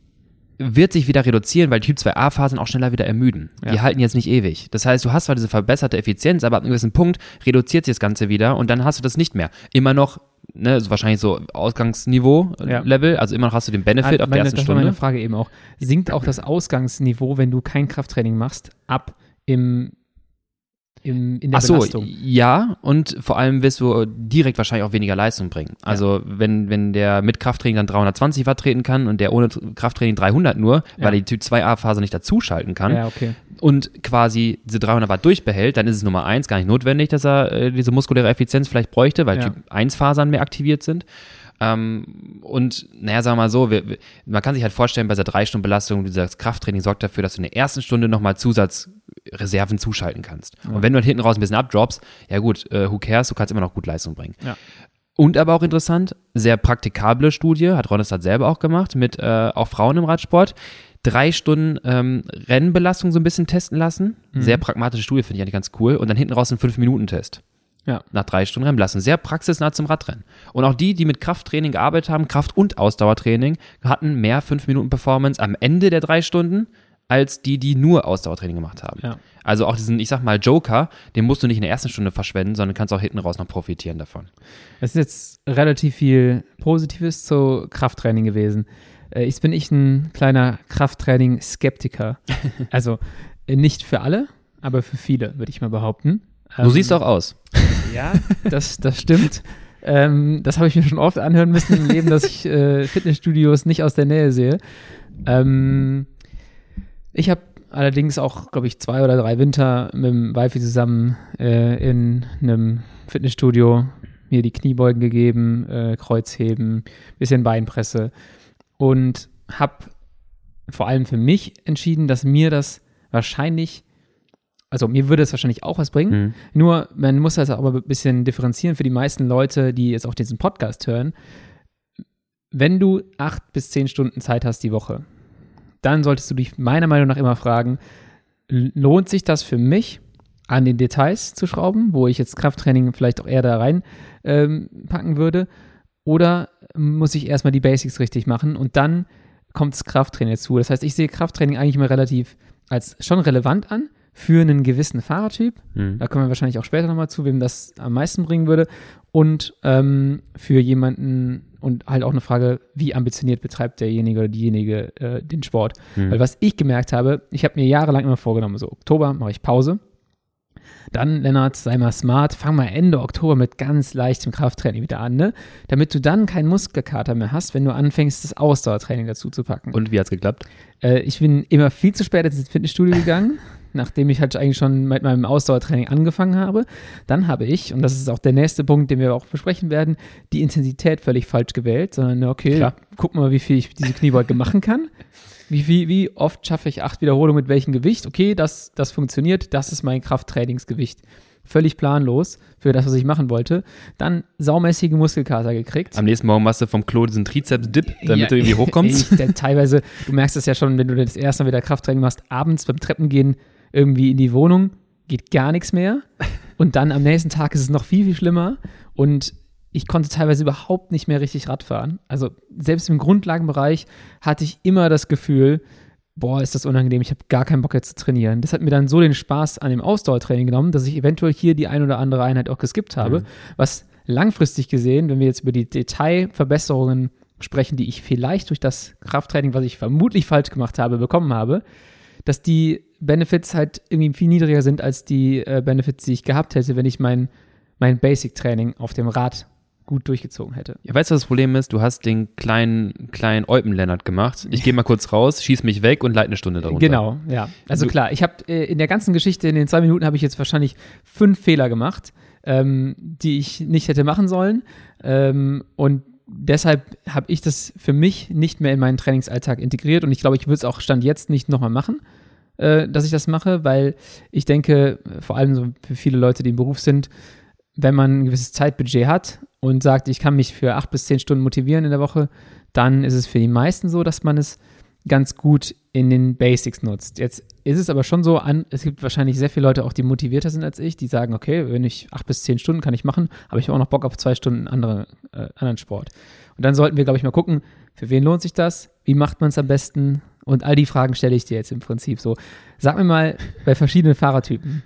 wird sich wieder reduzieren, weil Typ 2a-Phasen auch schneller wieder ermüden. Die Ja. halten jetzt nicht ewig. Das heißt, du hast zwar diese verbesserte Effizienz, aber ab einem gewissen Punkt reduziert sich das Ganze wieder und dann hast du das nicht mehr. Immer noch, ne, so wahrscheinlich so Ausgangsniveau äh, Ja. Level, also immer noch hast du den Benefit Ah, auf der meine, ersten das Stunde. meine Frage eben auch. Sinkt auch das Ausgangsniveau, wenn du kein Krafttraining machst, ab im, im, in der Ach so, Belastung? ja, und vor allem wirst du direkt wahrscheinlich auch weniger Leistung bringen. Also wenn, wenn der mit Krafttraining dann 320 Watt treten kann und der ohne Krafttraining 300 nur, Ja. weil er die Typ 2a-Phase nicht dazuschalten kann Ja, okay. und quasi diese 300 Watt durchbehält, dann ist es Nummer eins gar nicht notwendig, dass er äh, diese muskuläre Effizienz vielleicht bräuchte, weil Ja. Typ 1-Fasern mehr aktiviert sind. Ähm, und naja, sagen wir mal so, wir, wir, man kann sich halt vorstellen, bei dieser drei Stunden Belastung, dieses Krafttraining sorgt dafür, dass du in der ersten Stunde nochmal Zusatzreserven zuschalten kannst. Und wenn du dann hinten raus ein bisschen abdroppst, ja gut, äh, who cares, du kannst immer noch gut Leistung bringen. Ja. Und aber auch interessant, sehr praktikable Studie, hat Ronestad selber auch gemacht, mit äh, auch Frauen im Radsport. Drei Stunden ähm, Rennbelastung so ein bisschen testen lassen. Mhm. Sehr pragmatische Studie, finde ich eigentlich ganz cool. Und dann hinten raus ein 5-Minuten-Test. Ja. Nach drei Stunden Rennbelastung. Sehr praxisnah zum Radrennen. Und auch die, die mit Krafttraining gearbeitet haben, Kraft- und Ausdauertraining, hatten mehr 5-Minuten-Performance am Ende der drei Stunden, als die, die nur Ausdauertraining gemacht haben. Ja. Also auch diesen, ich sag mal, Joker, den musst du nicht in der ersten Stunde verschwenden, sondern kannst auch hinten raus noch profitieren davon. Es ist jetzt relativ viel Positives zu Krafttraining gewesen. Äh, Jetzt bin ich ein kleiner Krafttraining-Skeptiker. also äh, nicht für alle, aber für viele, würde ich mal behaupten. Du Ähm, siehst auch aus. Ja, das, das stimmt. Ähm, das habe ich mir schon oft anhören müssen im Leben, dass ich äh, Fitnessstudios nicht aus der Nähe sehe. Ähm, ich habe allerdings auch, glaube ich, zwei oder drei Winter mit dem Wifi zusammen äh, in einem Fitnessstudio mir die Kniebeugen gegeben, äh, Kreuzheben, bisschen Beinpresse und habe vor allem für mich entschieden, dass mir das wahrscheinlich, also mir würde es wahrscheinlich auch was bringen, Mhm. nur, man muss das aber ein bisschen differenzieren für die meisten Leute, die jetzt auch diesen Podcast hören. Wenn du acht bis zehn Stunden Zeit hast die Woche, dann solltest du dich meiner Meinung nach immer fragen, lohnt sich das für mich, an den Details zu schrauben, wo ich jetzt Krafttraining vielleicht auch eher da rein ähm, packen würde, oder muss ich erstmal die Basics richtig machen und dann kommt das Krafttraining dazu. Das heißt, ich sehe Krafttraining eigentlich immer relativ als schon relevant an für einen gewissen Fahrertyp. Mhm. Da kommen wir wahrscheinlich auch später nochmal zu, wem das am meisten bringen würde. Und ähm, für jemanden und halt auch eine Frage, wie ambitioniert betreibt derjenige oder diejenige äh, den Sport. Mhm. Weil was ich gemerkt habe, ich habe mir jahrelang immer vorgenommen, so Oktober mache ich Pause. Dann, Lennart, sei mal smart, fang mal Ende Oktober mit ganz leichtem Krafttraining wieder an, ne? Damit du dann keinen Muskelkater mehr hast, wenn du anfängst, das Ausdauertraining dazu zu packen. Und wie hat's geklappt? Äh, ich bin immer viel zu spät ins Fitnessstudio gegangen, nachdem ich halt eigentlich schon mit meinem Ausdauertraining angefangen habe. Dann habe ich, und das ist auch der nächste Punkt, den wir auch besprechen werden, die Intensität völlig falsch gewählt, sondern okay, Klar. guck mal, wie viel ich diese Kniebeuge machen kann. Wie, wie, wie oft schaffe ich acht Wiederholungen mit welchem Gewicht? Okay, das, das funktioniert, das ist mein Krafttrainingsgewicht. Völlig planlos für das, was ich machen wollte. Dann saumäßige Muskelkater gekriegt. Am nächsten Morgen machst du vom Klo diesen Trizeps-Dip, damit Ja, du irgendwie hochkommst. Ich, denn teilweise, du merkst es ja schon, wenn du das erste Mal wieder Krafttraining machst, abends beim Treppengehen irgendwie in die Wohnung, geht gar nichts mehr. Und dann am nächsten Tag ist es noch viel, viel schlimmer. Und ich konnte teilweise überhaupt nicht mehr richtig Rad fahren. Also selbst im Grundlagenbereich hatte ich immer das Gefühl, boah, ist das unangenehm, ich habe gar keinen Bock jetzt zu trainieren. Das hat mir dann so den Spaß an dem Ausdauertraining genommen, dass ich eventuell hier die ein oder andere Einheit auch geskippt habe, mhm. was langfristig gesehen, wenn wir jetzt über die Detailverbesserungen sprechen, die ich vielleicht durch das Krafttraining, was ich vermutlich falsch gemacht habe, bekommen habe, dass die Benefits halt irgendwie viel niedriger sind als die äh, Benefits, die ich gehabt hätte, wenn ich mein, mein Basic-Training auf dem Rad gut durchgezogen hätte. Ja, weißt du, was das Problem ist? Du hast den kleinen, kleinen Eupen-Lennart gemacht. Ich gehe mal kurz raus, schieß mich weg und leite eine Stunde darunter. Genau, ja. Also du, klar, ich habe äh, in der ganzen Geschichte, in den zwei Minuten habe ich jetzt wahrscheinlich fünf Fehler gemacht, ähm, die ich nicht hätte machen sollen. Ähm, und deshalb habe ich das für mich nicht mehr in meinen Trainingsalltag integriert und ich glaube, ich würde es auch Stand jetzt nicht nochmal machen, äh, dass ich das mache, weil ich denke, vor allem so für viele Leute, die im Beruf sind, wenn man ein gewisses Zeitbudget hat und sagt, ich kann mich für acht bis zehn Stunden motivieren in der Woche, dann ist es für die meisten so, dass man es ganz gut in den Basics nutzt. Jetzt ist es aber schon so, an, es gibt wahrscheinlich sehr viele Leute auch, die motivierter sind als ich, die sagen, okay, wenn ich acht bis zehn Stunden kann ich machen, aber ich habe auch noch Bock auf zwei Stunden andere, äh, anderen Sport. Und dann sollten wir, glaube ich, mal gucken, für wen lohnt sich das? Wie macht man es am besten? Und all die Fragen stelle ich dir jetzt im Prinzip so. Sag mir mal bei verschiedenen Fahrertypen,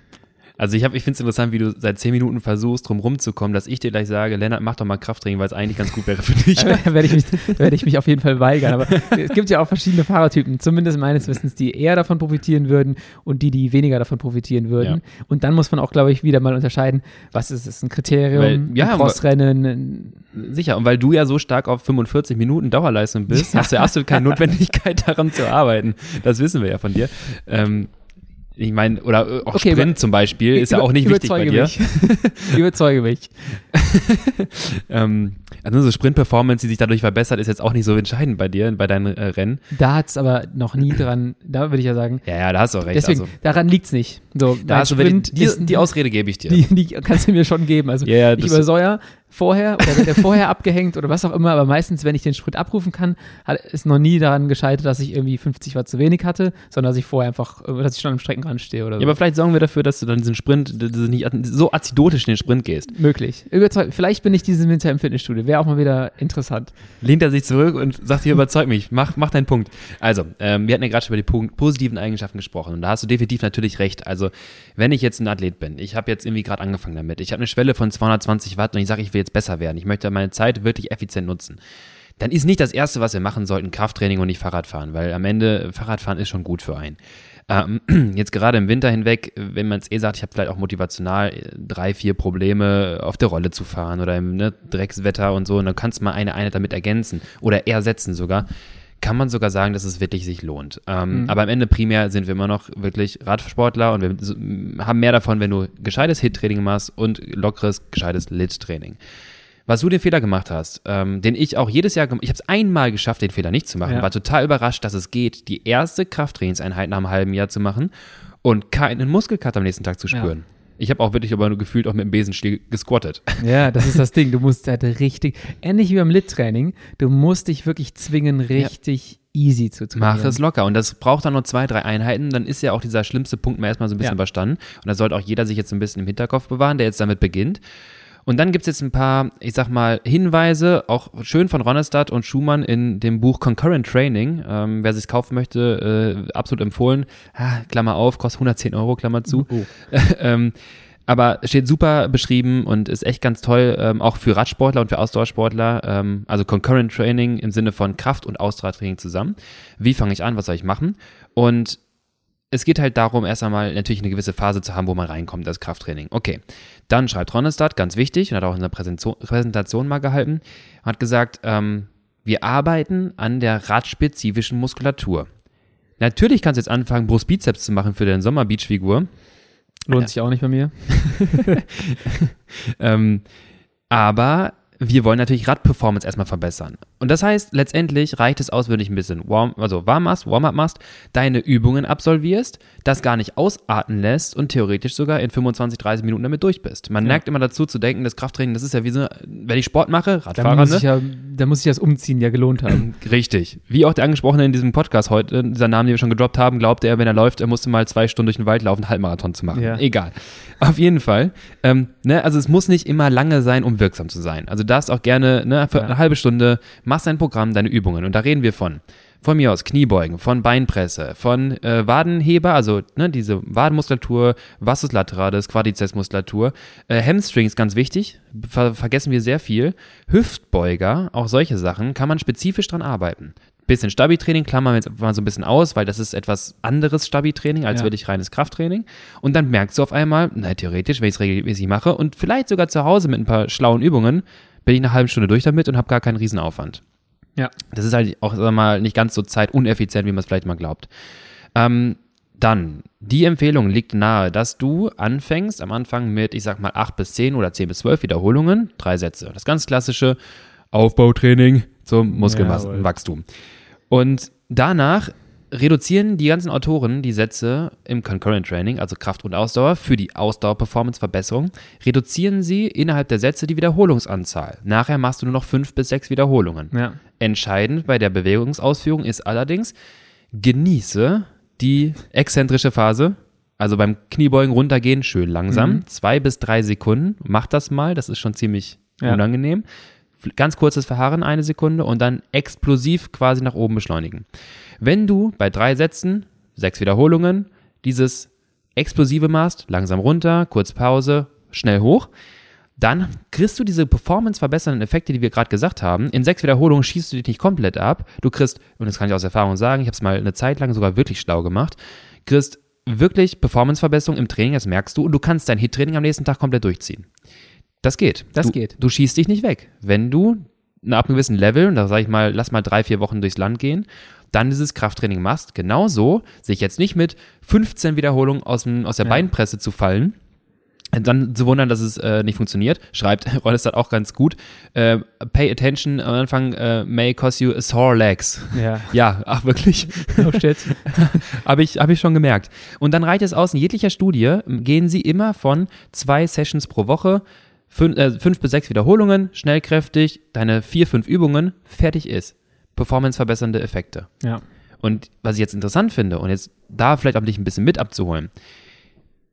also ich, ich finde es interessant, wie du seit zehn Minuten versuchst, drum rumzukommen, dass ich dir gleich sage, Lennart, mach doch mal Krafttraining, weil es eigentlich ganz gut wäre für dich. da werde ich, mich, werd ich mich auf jeden Fall weigern. Aber es gibt ja auch verschiedene Fahrertypen, zumindest meines Wissens, die eher davon profitieren würden und die, die weniger davon profitieren würden. Ja. Und dann muss man auch, glaube ich, wieder mal unterscheiden, was ist es, ein Kriterium, weil, ja, ein Crossrennen. Sicher, und weil du ja so stark auf 45 Minuten Dauerleistung bist, ja. hast du absolut keine Notwendigkeit daran zu arbeiten. Das wissen wir ja von dir. Ähm, ich meine, oder äh, auch okay, Sprint zum Beispiel ist ja auch nicht wichtig bei dir. Mich. überzeuge mich. ähm, also so Sprint-Performance, die sich dadurch verbessert, ist jetzt auch nicht so entscheidend bei dir, bei deinen äh, Rennen. Da hat es aber noch nie dran, da würde ich ja sagen. Ja, ja, da hast du auch recht. Deswegen, also, daran liegt es nicht. So, da hast Sprint du, die, die, die, Ausrede gebe ich dir. Die, die, kannst du mir schon geben. Also ja, ja, ich übersäuer vorher oder wird er vorher abgehängt oder was auch immer, aber meistens, wenn ich den Sprit abrufen kann, hat, ist noch nie daran gescheitert, dass ich irgendwie 50 Watt zu wenig hatte, sondern dass ich vorher einfach, dass ich schon am Streckenrand stehe oder so. Ja, aber vielleicht sorgen wir dafür, dass du dann diesen Sprint, nicht so azidotisch in den Sprint gehst. Möglich. Überzeug, vielleicht bin ich diesen Winter im Fitnessstudio. Wäre auch mal wieder interessant. Lehnt er sich zurück und sagt hier, überzeug mich, mach, mach deinen Punkt. Also, ähm, wir hatten ja gerade schon über die positiven Eigenschaften gesprochen und da hast du definitiv natürlich recht. Also, wenn ich jetzt ein Athlet bin, ich habe jetzt irgendwie gerade angefangen damit, ich habe eine Schwelle von 220 Watt und ich sage, ich will jetzt besser werden, ich möchte meine Zeit wirklich effizient nutzen, dann ist nicht das Erste, was wir machen sollten, Krafttraining und nicht Fahrradfahren, weil am Ende Fahrradfahren ist schon gut für einen. Ähm, jetzt gerade im Winter hinweg, wenn man es eh sagt, ich habe vielleicht auch motivational äh, drei, vier Probleme auf der Rolle zu fahren oder im ne, Dreckswetter und so, und dann kannst du mal eine Einheit damit ergänzen oder ersetzen sogar kann man sogar sagen, dass es wirklich sich lohnt. Ähm, mhm. Aber am Ende primär sind wir immer noch wirklich Radsportler und wir haben mehr davon, wenn du gescheites Hit-Training machst und lockeres, gescheites Lit-Training was du den Fehler gemacht hast, ähm, den ich auch jedes Jahr, ich habe es einmal geschafft, den Fehler nicht zu machen, ja. war total überrascht, dass es geht, die erste Krafttrainingseinheit nach einem halben Jahr zu machen und keinen Muskelkater am nächsten Tag zu spüren. Ich habe auch wirklich aber nur gefühlt auch mit dem Besenstiel gesquattet. Ja, das ist das Ding. Du musst halt richtig, ähnlich wie beim Lit-Training, du musst dich wirklich zwingen, richtig ja. easy zu trainieren. Mach es locker. Und das braucht dann nur zwei, drei Einheiten. Dann ist ja auch dieser schlimmste Punkt mal erstmal so ein bisschen ja. überstanden. Und da sollte auch jeder sich jetzt so ein bisschen im Hinterkopf bewahren, der jetzt damit beginnt. Und dann gibt es jetzt ein paar, ich sag mal, Hinweise, auch schön von Ronestadt und Schumann in dem Buch Concurrent Training. Ähm, wer sich kaufen möchte, äh, absolut empfohlen. Ah, Klammer auf, kostet 110 Euro, Klammer zu. Oh. ähm, aber steht super beschrieben und ist echt ganz toll, ähm, auch für Radsportler und für Ausdauersportler. Ähm, also Concurrent Training im Sinne von Kraft- und Ausdauertraining zusammen. Wie fange ich an? Was soll ich machen? Und es geht halt darum, erst einmal natürlich eine gewisse Phase zu haben, wo man reinkommt, das Krafttraining. Okay. Dann schreibt Ronestad, ganz wichtig, und hat auch in der Präsentation mal gehalten, hat gesagt, ähm, wir arbeiten an der radspezifischen Muskulatur. Natürlich kannst du jetzt anfangen, Brustbizeps zu machen für deine Sommerbeachfigur. Lohnt sich auch nicht bei mir. ähm, aber wir wollen natürlich Radperformance erstmal verbessern. Und das heißt, letztendlich reicht es aus, wenn du dich ein bisschen warm, also warm machst, Warm-up machst, deine Übungen absolvierst, das gar nicht ausarten lässt und theoretisch sogar in 25, 30 Minuten damit durch bist. Man ja. neigt immer dazu zu denken, das Krafttraining, das ist ja wie so, wenn ich Sport mache, Radfahrer, da muss, ne? ja, da muss ich das Umziehen ja gelohnt haben. Richtig. Wie auch der angesprochene in diesem Podcast heute, dieser Name, den wir schon gedroppt haben, glaubte er, wenn er läuft, er musste mal zwei Stunden durch den Wald laufen, Halbmarathon zu machen. Ja. Egal. Auf jeden Fall. Ähm, ne, also es muss nicht immer lange sein, um wirksam zu sein. Also darfst auch gerne ne, für eine halbe Stunde, machst dein Programm, deine Übungen. Und da reden wir von von mir aus Kniebeugen, von Beinpresse, von äh, Wadenheber, also ne, diese Wadenmuskulatur, Vastus lateralis, Quadrizepsmuskulatur, äh, Hamstrings ganz wichtig, ver vergessen wir sehr viel, Hüftbeuger, auch solche Sachen, kann man spezifisch dran arbeiten. Bisschen Stabi-Training klammern wir jetzt mal so ein bisschen aus, weil das ist etwas anderes Stabi-Training als Ja. wirklich reines Krafttraining. Und dann merkst du auf einmal, na theoretisch, wenn ich es regelmäßig mache und vielleicht sogar zu Hause mit ein paar schlauen Übungen, bin ich eine halbe Stunde durch damit und habe gar keinen Riesenaufwand. Ja. Das ist halt auch wir mal nicht ganz so zeituneffizient, wie man es vielleicht mal glaubt. Ähm, dann, die Empfehlung liegt nahe, dass du anfängst am Anfang mit, ich sag mal, 8 bis 10 oder 10 bis 12 Wiederholungen, drei Sätze. Das ganz klassische Aufbautraining zum Muskelwachstum. Und danach reduzieren die ganzen Autoren die Sätze im Concurrent Training, also Kraft und Ausdauer, für die Ausdauer-Performance-Verbesserung, reduzieren sie innerhalb der Sätze die Wiederholungsanzahl. Nachher machst du nur noch fünf bis sechs Wiederholungen. Ja. Entscheidend bei der Bewegungsausführung ist allerdings, genieße die exzentrische Phase. Also beim Kniebeugen runtergehen, schön langsam. Mhm. Zwei bis drei Sekunden. Mach das mal, das ist schon ziemlich Ja. unangenehm. Ganz kurzes Verharren, eine Sekunde und dann explosiv quasi nach oben beschleunigen. Wenn du bei drei Sätzen, sechs Wiederholungen, dieses explosive machst, langsam runter, kurz Pause, schnell hoch, dann kriegst du diese performance-verbessernden Effekte, die wir gerade gesagt haben. In sechs Wiederholungen schießt du dich nicht komplett ab. Du kriegst, und das kann ich aus Erfahrung sagen, ich habe es mal eine Zeit lang sogar wirklich schlau gemacht, kriegst wirklich Performance-Verbesserung im Training, das merkst du, und du kannst dein Hit-Training am nächsten Tag komplett durchziehen. Das geht. Das du, geht. Du schießt dich nicht weg. Wenn du ab einem gewissen Level, und da sage ich mal, lass mal drei, vier Wochen durchs Land gehen, dann dieses Krafttraining machst, genauso, sich jetzt nicht mit 15 Wiederholungen aus, dem, aus der Ja. Beinpresse zu fallen, dann zu wundern, dass es äh, nicht funktioniert, schreibt Ronestad auch ganz gut. Äh, pay attention am Anfang äh, may cost you sore legs. Ja. Ja, ach wirklich. Oh shit. Habe ich, hab ich schon gemerkt. Und dann reicht es aus, in jeglicher Studie gehen sie immer von zwei Sessions pro Woche, fün äh, fünf bis sechs Wiederholungen, schnellkräftig, deine vier, fünf Übungen, fertig ist. Performance-verbessernde Effekte. Ja. Und was ich jetzt interessant finde, und jetzt da vielleicht auch dich ein bisschen mit abzuholen.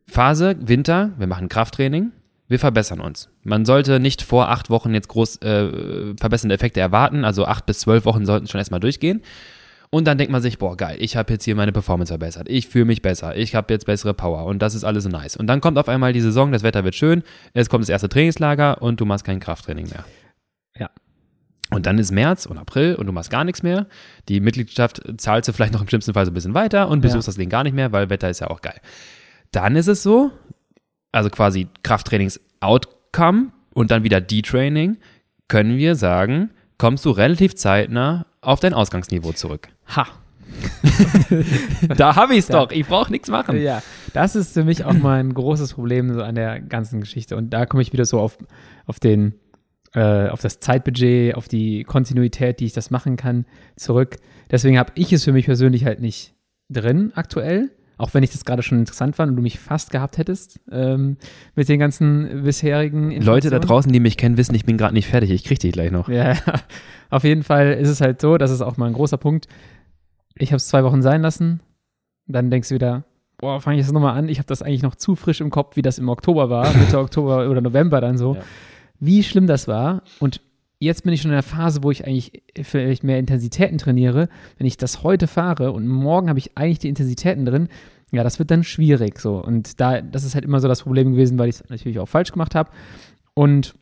Phase, Winter, wir machen Krafttraining, wir verbessern uns. Man sollte nicht vor acht Wochen jetzt groß äh, verbessernde Effekte erwarten, also acht bis zwölf Wochen sollten schon erstmal durchgehen. Und dann denkt man sich, boah, geil, ich habe jetzt hier meine Performance verbessert, ich fühle mich besser, ich habe jetzt bessere Power und das ist alles nice. Und dann kommt auf einmal die Saison, das Wetter wird schön, es kommt das erste Trainingslager und du machst kein Krafttraining mehr. Ja. Und dann ist März und April und du machst gar nichts mehr. Die Mitgliedschaft zahlst du vielleicht noch im schlimmsten Fall so ein bisschen weiter und besuchst das Ding gar nicht mehr, weil Wetter ist ja auch geil. Dann ist es so, also quasi Krafttrainings-Outcome und dann wieder D-Training, können wir sagen, kommst du relativ zeitnah auf dein Ausgangsniveau zurück. Ha. Da habe ich es doch, ich brauche nichts machen. Ja, das ist für mich auch mal ein großes Problem so an der ganzen Geschichte. Und da komme ich wieder so auf, auf den, äh, auf das Zeitbudget, auf die Kontinuität, die ich das machen kann, zurück. Deswegen habe ich es für mich persönlich halt nicht drin aktuell. Auch wenn ich das gerade schon interessant fand und du mich fast gehabt hättest ähm, mit den ganzen bisherigen Leute da draußen, die mich kennen, wissen, ich bin gerade nicht fertig, ich kriege die gleich noch. Ja, auf jeden Fall ist es halt so, das ist auch mal ein großer Punkt. Ich habe es zwei Wochen sein lassen, dann denkst du wieder, boah, fange ich das nochmal an. Ich habe das eigentlich noch zu frisch im Kopf, wie das im Oktober war, Mitte Oktober oder November dann so. Ja. Wie schlimm das war. Und jetzt bin ich schon in der Phase, wo ich eigentlich vielleicht mehr Intensitäten trainiere. Wenn ich das heute fahre und morgen habe ich eigentlich die Intensitäten drin, ja, das wird dann schwierig so. Und da, das ist halt immer so das Problem gewesen, weil ich es natürlich auch falsch gemacht habe. Und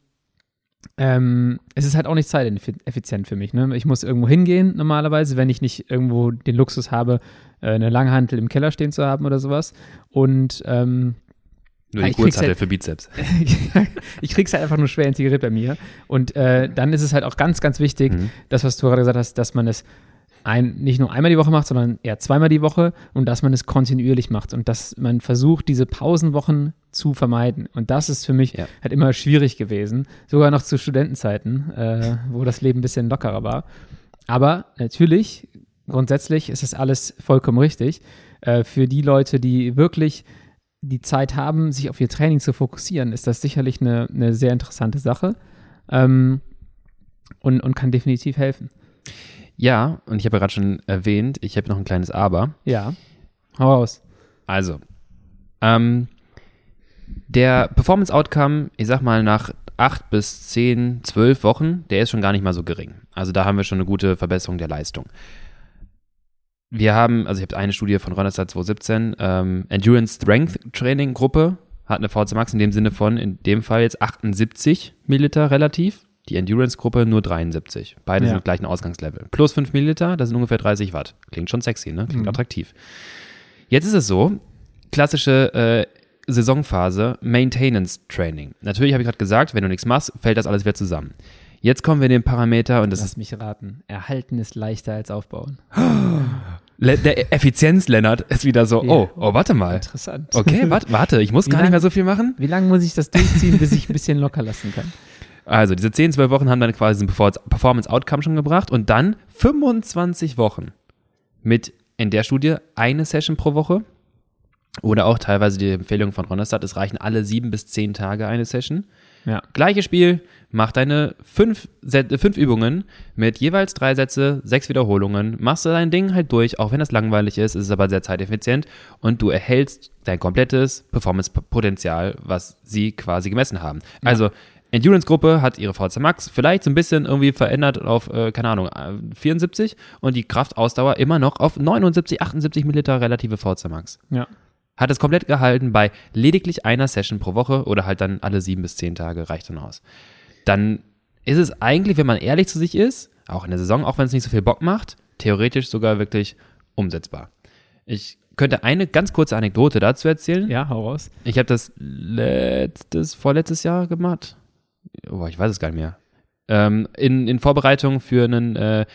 ähm, es ist halt auch nicht zeiteffizient für mich. Ne? Ich muss irgendwo hingehen normalerweise, wenn ich nicht irgendwo den Luxus habe, äh, eine Langhantel im Keller stehen zu haben oder sowas. Und ähm, Nur die Kurzhantel halt- für Bizeps. ich krieg's halt einfach nur schwer integriert bei mir. Und äh, dann ist es halt auch ganz, ganz wichtig, Mhm. das, was du gerade gesagt hast, dass man es ein, nicht nur einmal die Woche macht, sondern eher zweimal die Woche und dass man es kontinuierlich macht und dass man versucht, diese Pausenwochen zu vermeiden. Und das ist für mich Ja. halt immer schwierig gewesen, sogar noch zu Studentenzeiten, äh, wo das Leben ein bisschen lockerer war. Aber natürlich, grundsätzlich ist es alles vollkommen richtig. Äh, für die Leute, die wirklich die Zeit haben, sich auf ihr Training zu fokussieren, ist das sicherlich eine, eine sehr interessante Sache ähm, und, und kann definitiv helfen. Ja, und ich habe ja gerade schon erwähnt, ich habe noch ein kleines Aber. Ja, hau raus. Also, ähm, der Performance Outcome, ich sag mal, nach acht bis zehn, zwölf Wochen, der ist schon gar nicht mal so gering. Also da haben wir schon eine gute Verbesserung der Leistung. wir haben, also ich habe eine Studie von Ronestad 2017, ähm, Endurance Strength Training Gruppe, hat eine VZ Max in dem Sinne von, in dem Fall jetzt 78 Milliliter relativ, die Endurance-Gruppe nur 73. Beide Ja. sind gleichen Ausgangslevel. Plus 5 Milliliter, das sind ungefähr 30 Watt. Klingt schon sexy, ne? Klingt Mhm. attraktiv. Jetzt ist es so, klassische äh, Saisonphase, Maintenance Training. Natürlich habe ich gerade gesagt, wenn du nichts machst, fällt das alles wieder zusammen. Jetzt kommen wir in den Parameter und das Lass ist mich raten. Erhalten ist leichter als aufbauen. Der Effizienz-Lennart ist wieder so, Ja. oh, oh, warte mal. Interessant. Okay, warte, warte, ich muss Wie gar nicht lang- mehr so viel machen. Wie lange muss ich das durchziehen, bis ich ein bisschen locker lassen kann? Also, diese 10, 12 Wochen haben dann quasi diesen Perfor- Performance-Outcome schon gebracht und dann 25 Wochen mit in der Studie eine Session pro Woche oder auch teilweise die Empfehlung von Ronestad, es reichen alle sieben bis zehn Tage eine Session. Ja. Gleiches Spiel, mach deine fünf, Set- fünf Übungen mit jeweils drei Sätze, sechs Wiederholungen, machst du dein Ding halt durch, auch wenn das langweilig ist, ist es aber sehr zeiteffizient und du erhältst dein komplettes Performance-Potenzial, was sie quasi gemessen haben. Also, Endurance-Gruppe hat ihre VZ Max vielleicht so ein bisschen irgendwie verändert auf, äh, keine Ahnung, äh, 74 und die Kraftausdauer immer noch auf 79, 78 Milliliter relative VZ Max Ja. hat es komplett gehalten bei lediglich einer Session pro Woche oder halt dann alle sieben bis zehn Tage reicht dann aus. Dann ist es eigentlich, wenn man ehrlich zu sich ist, auch in der Saison, auch wenn es nicht so viel Bock macht, theoretisch sogar wirklich umsetzbar. Ich könnte eine ganz kurze Anekdote dazu erzählen. Ja, hau raus. Ich habe das letztes, vorletztes Jahr gemacht. Oh, ich weiß es gar nicht mehr. Ähm, in, in Vorbereitung für einen, äh,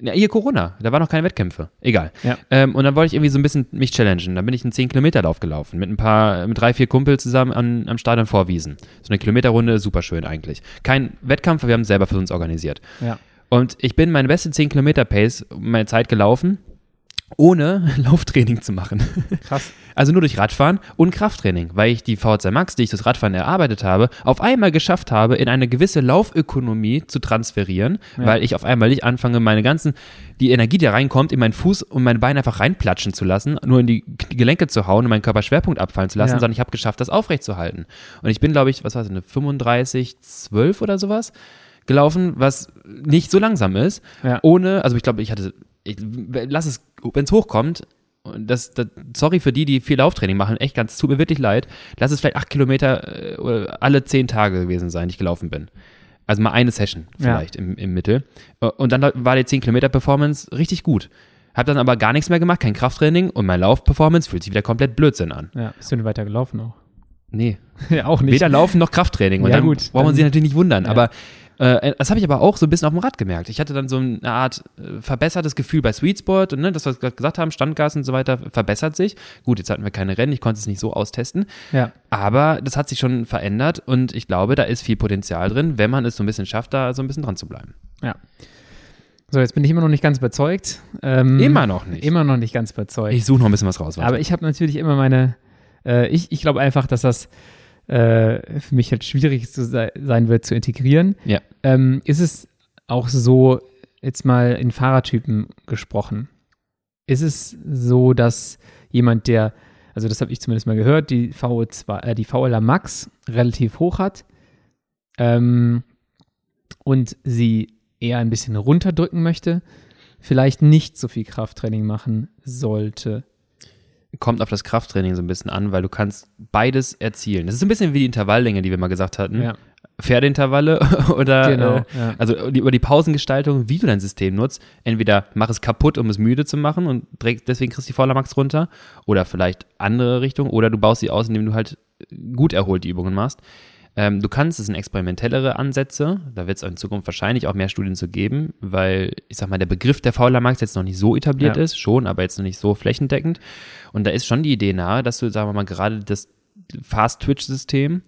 na, hier Corona, da waren noch keine Wettkämpfe. Egal. Ja. Ähm, und dann wollte ich irgendwie so ein bisschen mich challengen. Dann bin ich einen 10-Kilometer-Lauf gelaufen mit ein paar, mit drei, vier Kumpels zusammen an, am Stadion Vorwiesen. So eine Kilometerrunde, super schön eigentlich. Kein Wettkampf, wir haben es selber für uns organisiert. Ja. Und ich bin meine beste 10 Kilometer Pace, meine Zeit gelaufen, ohne Lauftraining zu machen. Krass. Also nur durch Radfahren und Krafttraining, weil ich die VZ Max, die ich das Radfahren erarbeitet habe, auf einmal geschafft habe, in eine gewisse Laufökonomie zu transferieren, Ja. weil ich auf einmal nicht anfange, meine ganzen, die Energie, die da reinkommt, in meinen Fuß und meine Beine einfach reinplatschen zu lassen, nur in die Gelenke zu hauen und meinen Körperschwerpunkt abfallen zu lassen, Ja. sondern ich habe geschafft, das aufrechtzuerhalten. Und ich bin, glaube ich, was war es, eine 35, 12 oder sowas gelaufen, was nicht so langsam ist, Ja. ohne, also ich glaube, ich hatte, ich, lass es, wenn es hochkommt, und das, das, sorry für die, die viel Lauftraining machen, echt ganz, tut mir wirklich leid, lass es vielleicht acht Kilometer äh, alle zehn Tage gewesen sein, die ich gelaufen bin. Also mal eine Session vielleicht im, im Mittel. Äh, Und dann war die 10 Kilometer Performance richtig gut. Hab dann aber gar nichts mehr gemacht, kein Krafttraining und mein Laufperformance fühlt sich wieder komplett Blödsinn an. Ja. Bist du denn weiter gelaufen auch? Nee, ja, auch nicht. Weder Laufen noch Krafttraining. Und Ja, dann gut, braucht man sich natürlich nicht wundern. Ja. Aber äh, das habe ich aber auch so ein bisschen auf dem Rad gemerkt. Ich hatte dann so eine Art äh, verbessertes Gefühl bei Sweet Spot und ne, das, was wir gerade gesagt haben, Standgas und so weiter, verbessert sich. Gut, jetzt hatten wir keine Rennen, ich konnte es nicht so austesten. Ja. Aber das hat sich schon verändert und ich glaube, da ist viel Potenzial drin, wenn man es so ein bisschen schafft, da so ein bisschen dran zu bleiben. Ja. So, jetzt bin ich immer noch nicht ganz überzeugt. Ähm, Immer noch nicht. Immer noch nicht ganz überzeugt. Ich suche noch ein bisschen was raus. warte. Aber ich habe natürlich immer meine, äh, ich, ich glaube einfach, dass das äh, für mich halt schwierig zu sei, sein wird zu integrieren. Ja. Ähm, ist es auch so, jetzt mal in Fahrertypen gesprochen, ist es so, dass jemand, der, also das habe ich zumindest mal gehört, die, VO2, äh, die VLA Max relativ hoch hat ähm, und sie eher ein bisschen runterdrücken möchte, vielleicht nicht so viel Krafttraining machen sollte. Kommt auf das Krafttraining so ein bisschen an, weil du kannst beides erzielen. Das ist ein bisschen wie die Intervalllänge, die wir mal gesagt hatten. Ja, Pferdeintervalle oder genau. äh, ja. also die, über die Pausengestaltung, wie du dein System nutzt. Entweder mach es kaputt, um es müde zu machen und träg- deswegen kriegst du die Vordermax runter oder vielleicht andere Richtung oder du baust sie aus, indem du halt gut erholt die Übungen machst. Ähm, du kannst, es sind experimentellere Ansätze, da wird es in Zukunft wahrscheinlich auch mehr Studien zu geben, weil ich sag mal, der Begriff der Faulermax jetzt noch nicht so etabliert Ja. ist, schon, aber jetzt noch nicht so flächendeckend. Und da ist schon die Idee nahe, dass du, sagen wir mal, gerade das Fast-Twitch-System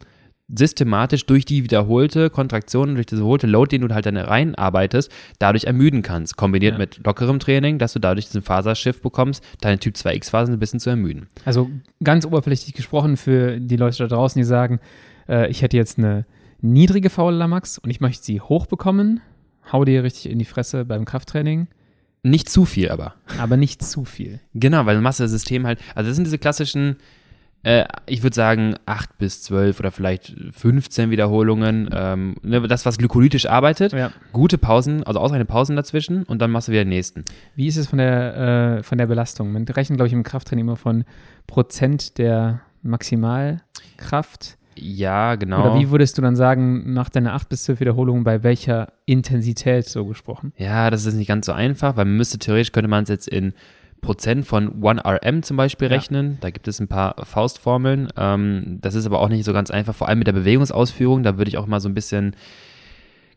systematisch durch die wiederholte Kontraktion, durch das wiederholte Load, den du halt dann reinarbeitest, dadurch ermüden kannst. Kombiniert Ja. mit lockerem Training, dass du dadurch diesen Faserschiff bekommst, deine Typ 2X-Phasen ein bisschen zu ermüden. Also ganz oberflächlich gesprochen für die Leute da draußen, die sagen, äh, ich hätte jetzt eine niedrige VLA Max und ich möchte sie hochbekommen, hau dir richtig in die Fresse beim Krafttraining, Nicht zu viel aber. aber nicht zu viel. Genau, weil du machst das System halt, also das sind diese klassischen Äh, ich würde sagen 8 bis 12 oder vielleicht 15 Wiederholungen. Ähm, ne, das, was glykolytisch arbeitet. Ja. Gute Pausen, also ausreichende Pausen dazwischen und dann machst du wieder den nächsten. Wie ist es von der, äh, von der Belastung? Man rechnet, glaube ich, im Krafttraining immer von Prozent der Maximalkraft. Ja, genau. Oder wie würdest du dann sagen, nach deiner 8 bis 12 Wiederholungen, bei welcher Intensität so gesprochen? Ja, das ist nicht ganz so einfach, weil man müsste theoretisch, könnte man es jetzt in Prozent von 1RM zum Beispiel Ja. rechnen. Da gibt es ein paar Faustformeln. Ähm, das ist aber auch nicht so ganz einfach, vor allem mit der Bewegungsausführung. Da würde ich auch mal so ein bisschen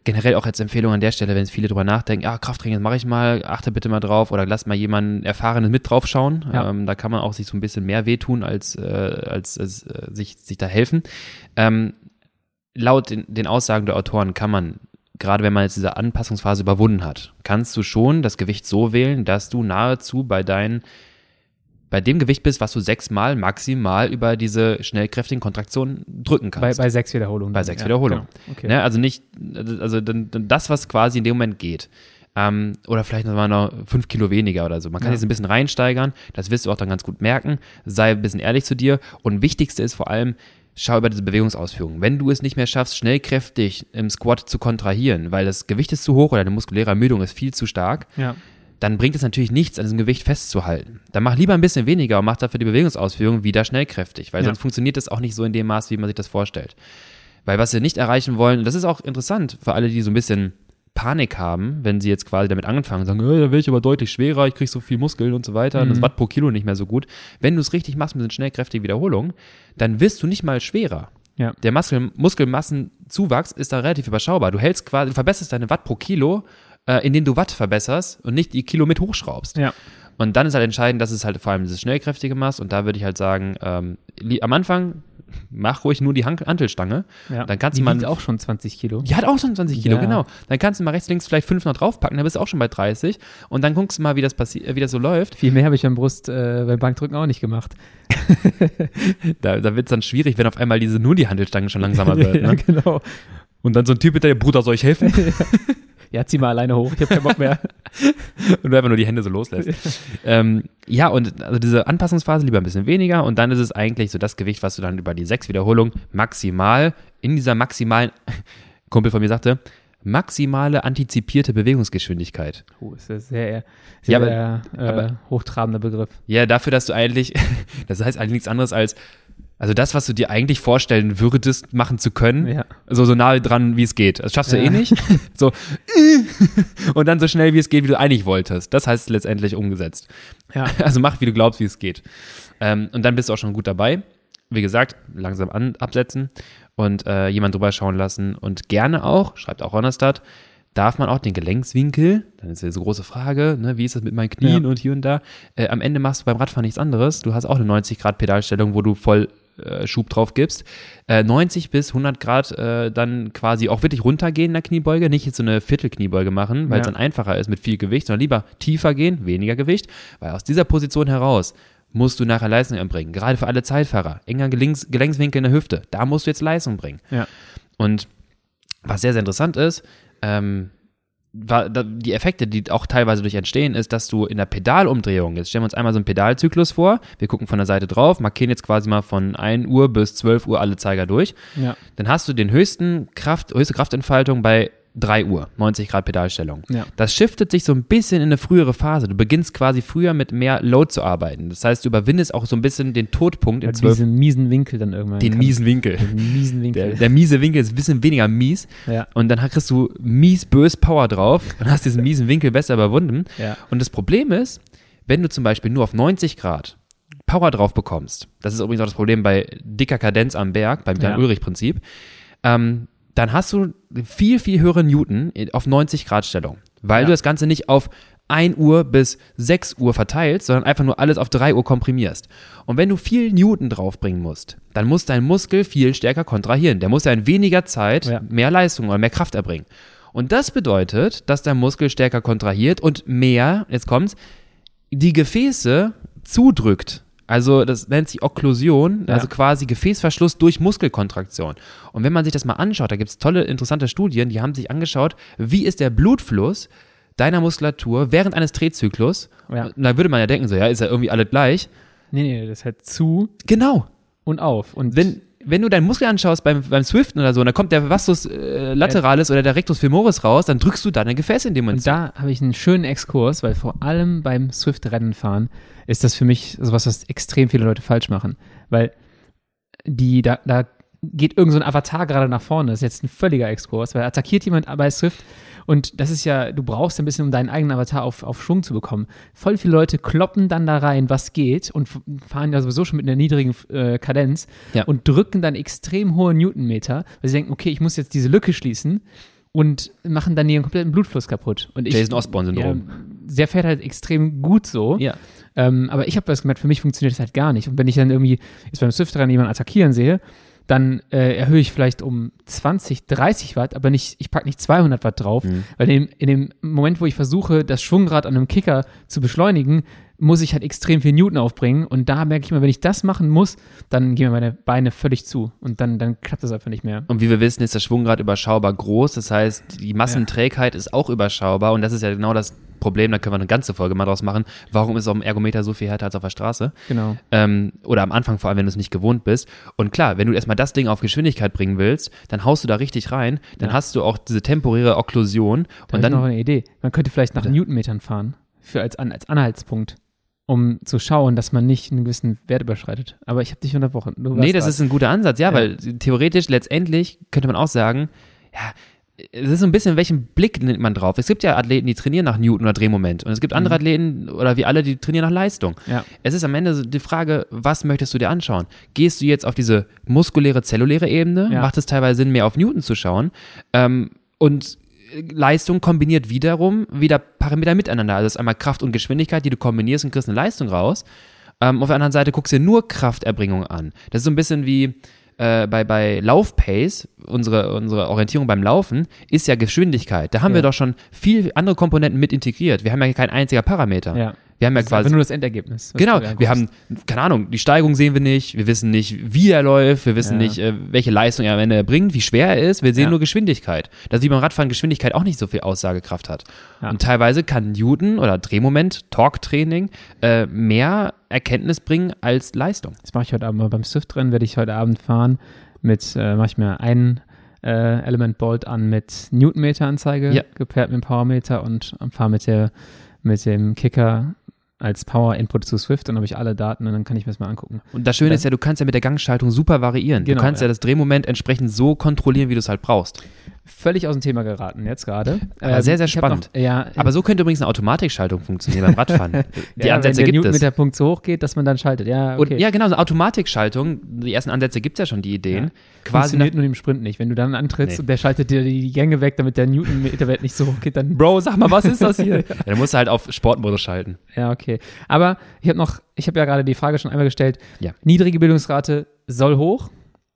generell auch als Empfehlung an der Stelle, wenn jetzt viele drüber nachdenken, ja, Krafttraining, das mache ich mal, achte bitte mal drauf oder lass mal jemanden Erfahrenes mit drauf schauen. Ja. Ähm, da kann man auch sich so ein bisschen mehr wehtun, als, äh, als, als äh, sich, sich da helfen. Ähm, laut den, den Aussagen der Autoren kann man, gerade wenn man jetzt diese Anpassungsphase überwunden hat, kannst du schon das Gewicht so wählen, dass du nahezu bei deinen bei dem Gewicht bist, was du sechsmal maximal über diese schnellkräftigen Kontraktionen drücken Bei, kannst. bei sechs Wiederholungen. Bei sechs ja, Wiederholungen. genau. Okay. Ne? Also nicht, also dann, dann das, was quasi in dem Moment geht. Ähm, oder vielleicht noch mal noch fünf Kilo weniger oder so. Man kann Ja. jetzt ein bisschen reinsteigern, das wirst du auch dann ganz gut merken. Sei ein bisschen ehrlich zu dir. Und wichtigste ist vor allem, schau über diese Bewegungsausführung. Wenn du es nicht mehr schaffst, schnell kräftig im Squat zu kontrahieren, weil das Gewicht ist zu hoch oder deine muskuläre Ermüdung ist viel zu stark, Ja. Dann bringt es natürlich nichts, an diesem Gewicht festzuhalten. Dann mach lieber ein bisschen weniger und mach dafür die Bewegungsausführung wieder schnellkräftig, weil Ja. sonst funktioniert das auch nicht so in dem Maß, wie man sich das vorstellt. Weil was wir nicht erreichen wollen, und das ist auch interessant für alle, die so ein bisschen Panik haben, wenn sie jetzt quasi damit angefangen sagen, äh, da will ich aber deutlich schwerer, ich krieg so viel Muskeln und so weiter, und das Mhm. Watt pro Kilo nicht mehr so gut. Wenn du es richtig machst mit den schnellkräftigen Wiederholungen, dann wirst du nicht mal schwerer. Ja. Der Muskel Muskelmassenzuwachs ist da relativ überschaubar. Du hältst quasi, du verbesserst deine Watt pro Kilo, äh, indem du Watt verbesserst und nicht die Kilo mit hochschraubst. Ja. Und dann ist halt entscheidend, dass es halt vor allem dieses schnellkräftige machst. Und da würde ich halt sagen, ähm, am Anfang mach ruhig nur die Han- Hantelstange. ja. Dann kannst Die du mal. auch schon 20 Kilo. Die hat auch schon 20 Kilo, Ja. genau. Dann kannst du mal rechts, links vielleicht fünf noch draufpacken, dann bist du auch schon bei 30. Und dann guckst du mal, wie das passiert, wie das so läuft. Viel mehr habe ich beim Brust, äh, beim Bankdrücken auch nicht gemacht. Da, da wird es dann schwierig, wenn auf einmal diese nur die Hantelstange schon langsamer wird. ja, Ne? genau. Und dann so ein Typ mit der Bruder, soll ich helfen? Ja, zieh mal alleine hoch. Ich habe keinen Bock mehr. und du einfach nur die Hände so loslässt. ähm, ja, und also diese Anpassungsphase lieber ein bisschen weniger und dann ist es eigentlich so das Gewicht, was du dann über die sechs Wiederholungen maximal in dieser maximalen, Kumpel von mir sagte, maximale antizipierte Bewegungsgeschwindigkeit. Oh, ist das sehr, Ja, sehr aber- äh, aber- hochtrabender Begriff. Ja, dafür, dass du eigentlich, das heißt eigentlich nichts anderes als, also das, was du dir eigentlich vorstellen würdest, machen zu können, Ja. so, so nahe dran, wie es geht. Das schaffst du Ja. eh nicht. So, und dann so schnell, wie es geht, wie du eigentlich wolltest. Das heißt letztendlich umgesetzt. Ja. Also mach, wie du glaubst, wie es geht. Ähm, und dann bist du auch schon gut dabei. Wie gesagt, langsam an, absetzen und äh, jemand drüber schauen lassen. Und gerne auch, schreibt auch Honestat, darf man auch den Gelenkswinkel, dann ist ja so große Frage, ne, wie ist das mit meinen Knien Ja. und hier und da. Äh, am Ende machst du beim Radfahren nichts anderes. Du hast auch eine 90-Grad-Pedalstellung, wo du voll äh, Schub drauf gibst. Äh, 90 bis 100 Grad äh, dann quasi auch wirklich runtergehen in der Kniebeuge, nicht jetzt so eine Viertelkniebeuge machen, weil es Ja. dann einfacher ist mit viel Gewicht, sondern lieber tiefer gehen, weniger Gewicht, weil aus dieser Position heraus musst du nachher Leistung erbringen. Gerade für alle Zeitfahrer. Enger Gelenks Gelenkswinkel in der Hüfte. Da musst du jetzt Leistung bringen. Ja. Und was sehr, sehr interessant ist, ähm, die Effekte, die auch teilweise durch entstehen, ist, dass du in der Pedalumdrehung, jetzt stellen wir uns einmal so einen Pedalzyklus vor, wir gucken von der Seite drauf, markieren jetzt quasi mal von 1 Uhr bis 12 Uhr alle Zeiger durch, Ja. dann hast du den höchsten Kraft, höchste Kraftentfaltung bei 3 Uhr, 90 Grad Pedalstellung. Ja. Das shiftet sich so ein bisschen in eine frühere Phase. Du beginnst quasi früher mit mehr Load zu arbeiten. Das heißt, du überwindest auch so ein bisschen den Todpunkt in Weil 12 diesen miesen Winkel dann irgendwann. den miesen Winkel. Den miesen Der, Winkel. der miese Winkel ist ein bisschen weniger mies. ja. Und dann kriegst du mies bös Power drauf und hast diesen miesen Winkel besser überwunden. Ja. Und das Problem ist, wenn du zum Beispiel nur auf 90 Grad Power drauf bekommst, das ist übrigens auch das Problem bei dicker Kadenz am Berg, beim Ja. Jan-Ulrich-Prinzip, ähm, dann hast du viel, viel höhere Newton auf 90 Grad Stellung, weil Ja. du das Ganze nicht auf 1 Uhr bis 6 Uhr verteilst, sondern einfach nur alles auf 3 Uhr komprimierst. Und wenn du viel Newton draufbringen musst, dann muss dein Muskel viel stärker kontrahieren. Der muss ja in weniger Zeit Ja. mehr Leistung oder mehr Kraft erbringen. Und das bedeutet, dass der Muskel stärker kontrahiert und mehr, jetzt kommt's, die Gefäße zudrückt. Also das nennt sich Okklusion, Ja. also quasi Gefäßverschluss durch Muskelkontraktion. Und wenn man sich das mal anschaut, da gibt es tolle, interessante Studien, die haben sich angeschaut, wie ist der Blutfluss deiner Muskulatur während eines Drehzyklus. Ja. Da würde man ja denken, so, ja, ist ja irgendwie alles gleich. Nee, nee, das ist halt zu. Genau. und auf. Und Wenn, wenn du deinen Muskel anschaust beim, beim Swiften oder so, und da kommt der Vastus äh, lateralis oder der Rectus femoris raus, dann drückst du da dein Gefäß in dem Moment. Und da habe ich einen schönen Exkurs, weil vor allem beim Swift-Rennenfahren ist das für mich sowas, was extrem viele Leute falsch machen. Weil die, da, da geht irgend so ein Avatar gerade nach vorne. Das ist jetzt ein völliger Exkurs, weil attackiert jemand bei Swift und das ist ja, du brauchst ein bisschen, um deinen eigenen Avatar auf, auf Schwung zu bekommen. Voll viele Leute kloppen dann da rein, was geht und fahren ja sowieso schon mit einer niedrigen äh, Kadenz Ja. und drücken dann extrem hohe Newtonmeter, weil sie denken, okay, ich muss jetzt diese Lücke schließen und machen dann ihren kompletten Blutfluss kaputt. Und ich, Jason Osborne-Syndrom. Ja, der fährt halt extrem gut so. Ja. Ähm, aber ich habe das gemerkt, für mich funktioniert das halt gar nicht. Und wenn ich dann irgendwie jetzt beim Swift-Rennen jemanden attackieren sehe, dann äh, erhöhe ich vielleicht um 20, 30 Watt, aber nicht, ich packe nicht 200 Watt drauf, Mhm. weil in, in dem Moment, wo ich versuche, das Schwungrad an einem Kicker zu beschleunigen, muss ich halt extrem viel Newton aufbringen. Und da merke ich mal, wenn ich das machen muss, dann gehen mir meine Beine völlig zu. Und dann, dann klappt das einfach nicht mehr. Und wie wir wissen, ist das Schwungrad überschaubar groß. Das heißt, die Massenträgheit ist auch überschaubar. Und das ist ja genau das Problem. Da können wir eine ganze Folge mal draus machen. Warum ist auf dem Ergometer so viel härter als auf der Straße? Genau. Ähm, oder am Anfang vor allem, wenn du es nicht gewohnt bist. Und klar, wenn du erstmal das Ding auf Geschwindigkeit bringen willst, dann haust du da richtig rein. Dann Ja. hast du auch diese temporäre Okklusion. Da Und habe ich noch dann, eine Idee. Man könnte vielleicht nach. Newtonmetern fahren, für als, als Anhaltspunkt, um zu schauen, dass man nicht einen gewissen Wert überschreitet. Aber ich habe dich unterbrochen. Du nee, das dran. ist ein guter Ansatz. Ja, Ja. weil theoretisch, letztendlich könnte man auch sagen, ja, es ist so ein bisschen, welchen Blick nimmt man drauf? Es gibt ja Athleten, die trainieren nach Newton oder Drehmoment. Und es gibt andere Athleten, oder wie alle, die trainieren nach Leistung. Ja. Es ist am Ende die Frage, was möchtest du dir anschauen? Gehst du jetzt auf diese muskuläre, zelluläre Ebene? Ja. Macht es teilweise Sinn, mehr auf Newton zu schauen? Ähm, und Leistung kombiniert wiederum wieder Parameter miteinander. Also es ist einmal Kraft und Geschwindigkeit, die du kombinierst und kriegst eine Leistung raus. Ähm, auf der anderen Seite guckst du dir nur Krafterbringung an. Das ist so ein bisschen wie äh, bei, bei Laufpace, unsere, unsere Orientierung beim Laufen, ist ja Geschwindigkeit. Da haben Ja. wir doch schon viel andere Komponenten mit integriert. Wir haben ja kein einziger Parameter. Ja. Wir haben ja Das ist quasi. nur das Endergebnis. Genau, wir haben, keine Ahnung, die Steigung sehen wir nicht, wir wissen nicht, wie er läuft, wir wissen Ja. nicht, äh, welche Leistung er am Ende bringt, wie schwer er ist, wir sehen Ja. nur Geschwindigkeit. Dass wie beim Radfahren Geschwindigkeit auch nicht so viel Aussagekraft hat. Ja. Und teilweise kann Newton oder Drehmoment, Torque-Training äh, mehr Erkenntnis bringen als Leistung. Das mache ich heute Abend mal beim Swift-Rennen, werde ich heute Abend fahren mit, äh, mache ich mir einen äh, Element Bolt an mit Newtonmeter-Anzeige, Ja. gepaart mit dem Powermeter und fahre mit, der, mit dem Kicker als Power-Input zu Swift, dann habe ich alle Daten und dann kann ich mir das mal angucken. Und das Schöne Ja. ist ja, du kannst ja mit der Gangschaltung super variieren. Genau, du kannst ja. ja. das Drehmoment entsprechend so kontrollieren, wie du es halt brauchst. Völlig aus dem Thema geraten jetzt gerade. Aber sehr, sehr hab spannend. Noch, ja, Aber so könnte übrigens eine Automatikschaltung funktionieren beim Radfahren. Die ja, Ansätze wenn der gibt es. Newtonmeter-Punkt so hoch geht, dass man dann schaltet. Ja, okay. Und, ja, genau, so Automatikschaltung, die ersten Ansätze gibt es ja schon, die Ideen. Ja. Quasi Funktioniert nur im Sprint nicht. Wenn du dann antrittst Nee. und der schaltet dir die, Gänge weg, damit der Newtonmeterwert nicht so hoch geht, dann Bro, sag mal, was ist das hier? ja, dann musst du halt auf Sportmodus schalten. Ja, okay. Aber ich habe noch, ich habe ja gerade die Frage schon einmal gestellt. Ja. Niedrige Bildungsrate soll hoch.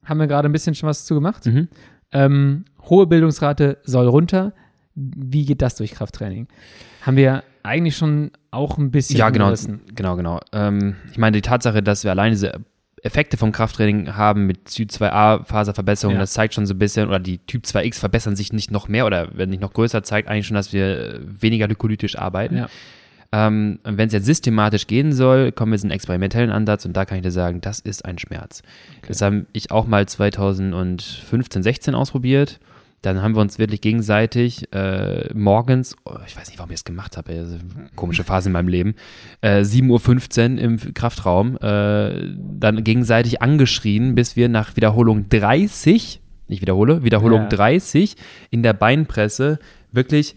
Haben wir gerade ein bisschen schon was zu gemacht. Mhm. Ähm, hohe Bildungsrate soll runter. Wie geht das durch Krafttraining? Haben wir eigentlich schon auch ein bisschen Ja, genau, umrissen. genau, genau. Ähm, ich meine, die Tatsache, dass wir alleine diese Effekte vom Krafttraining haben mit Typ-2a-Faserverbesserung, Ja. das zeigt schon so ein bisschen, oder die Typ-2x verbessern sich nicht noch mehr oder werden nicht noch größer, zeigt eigentlich schon, dass wir äh, weniger glykolytisch arbeiten. Ja. Ähm, und wenn es jetzt systematisch gehen soll, kommen wir jetzt einen experimentellen Ansatz und da kann ich dir sagen, das ist ein Schmerz. Das habe ich auch mal 2015, 16 ausprobiert. Dann haben wir uns wirklich gegenseitig äh, morgens, oh, ich weiß nicht, warum ich das gemacht habe, eine komische Phase in meinem Leben, äh, 7.15 Uhr im Kraftraum, äh, dann gegenseitig angeschrien, bis wir nach Wiederholung 30, ich wiederhole, Wiederholung Ja. 30 in der Beinpresse wirklich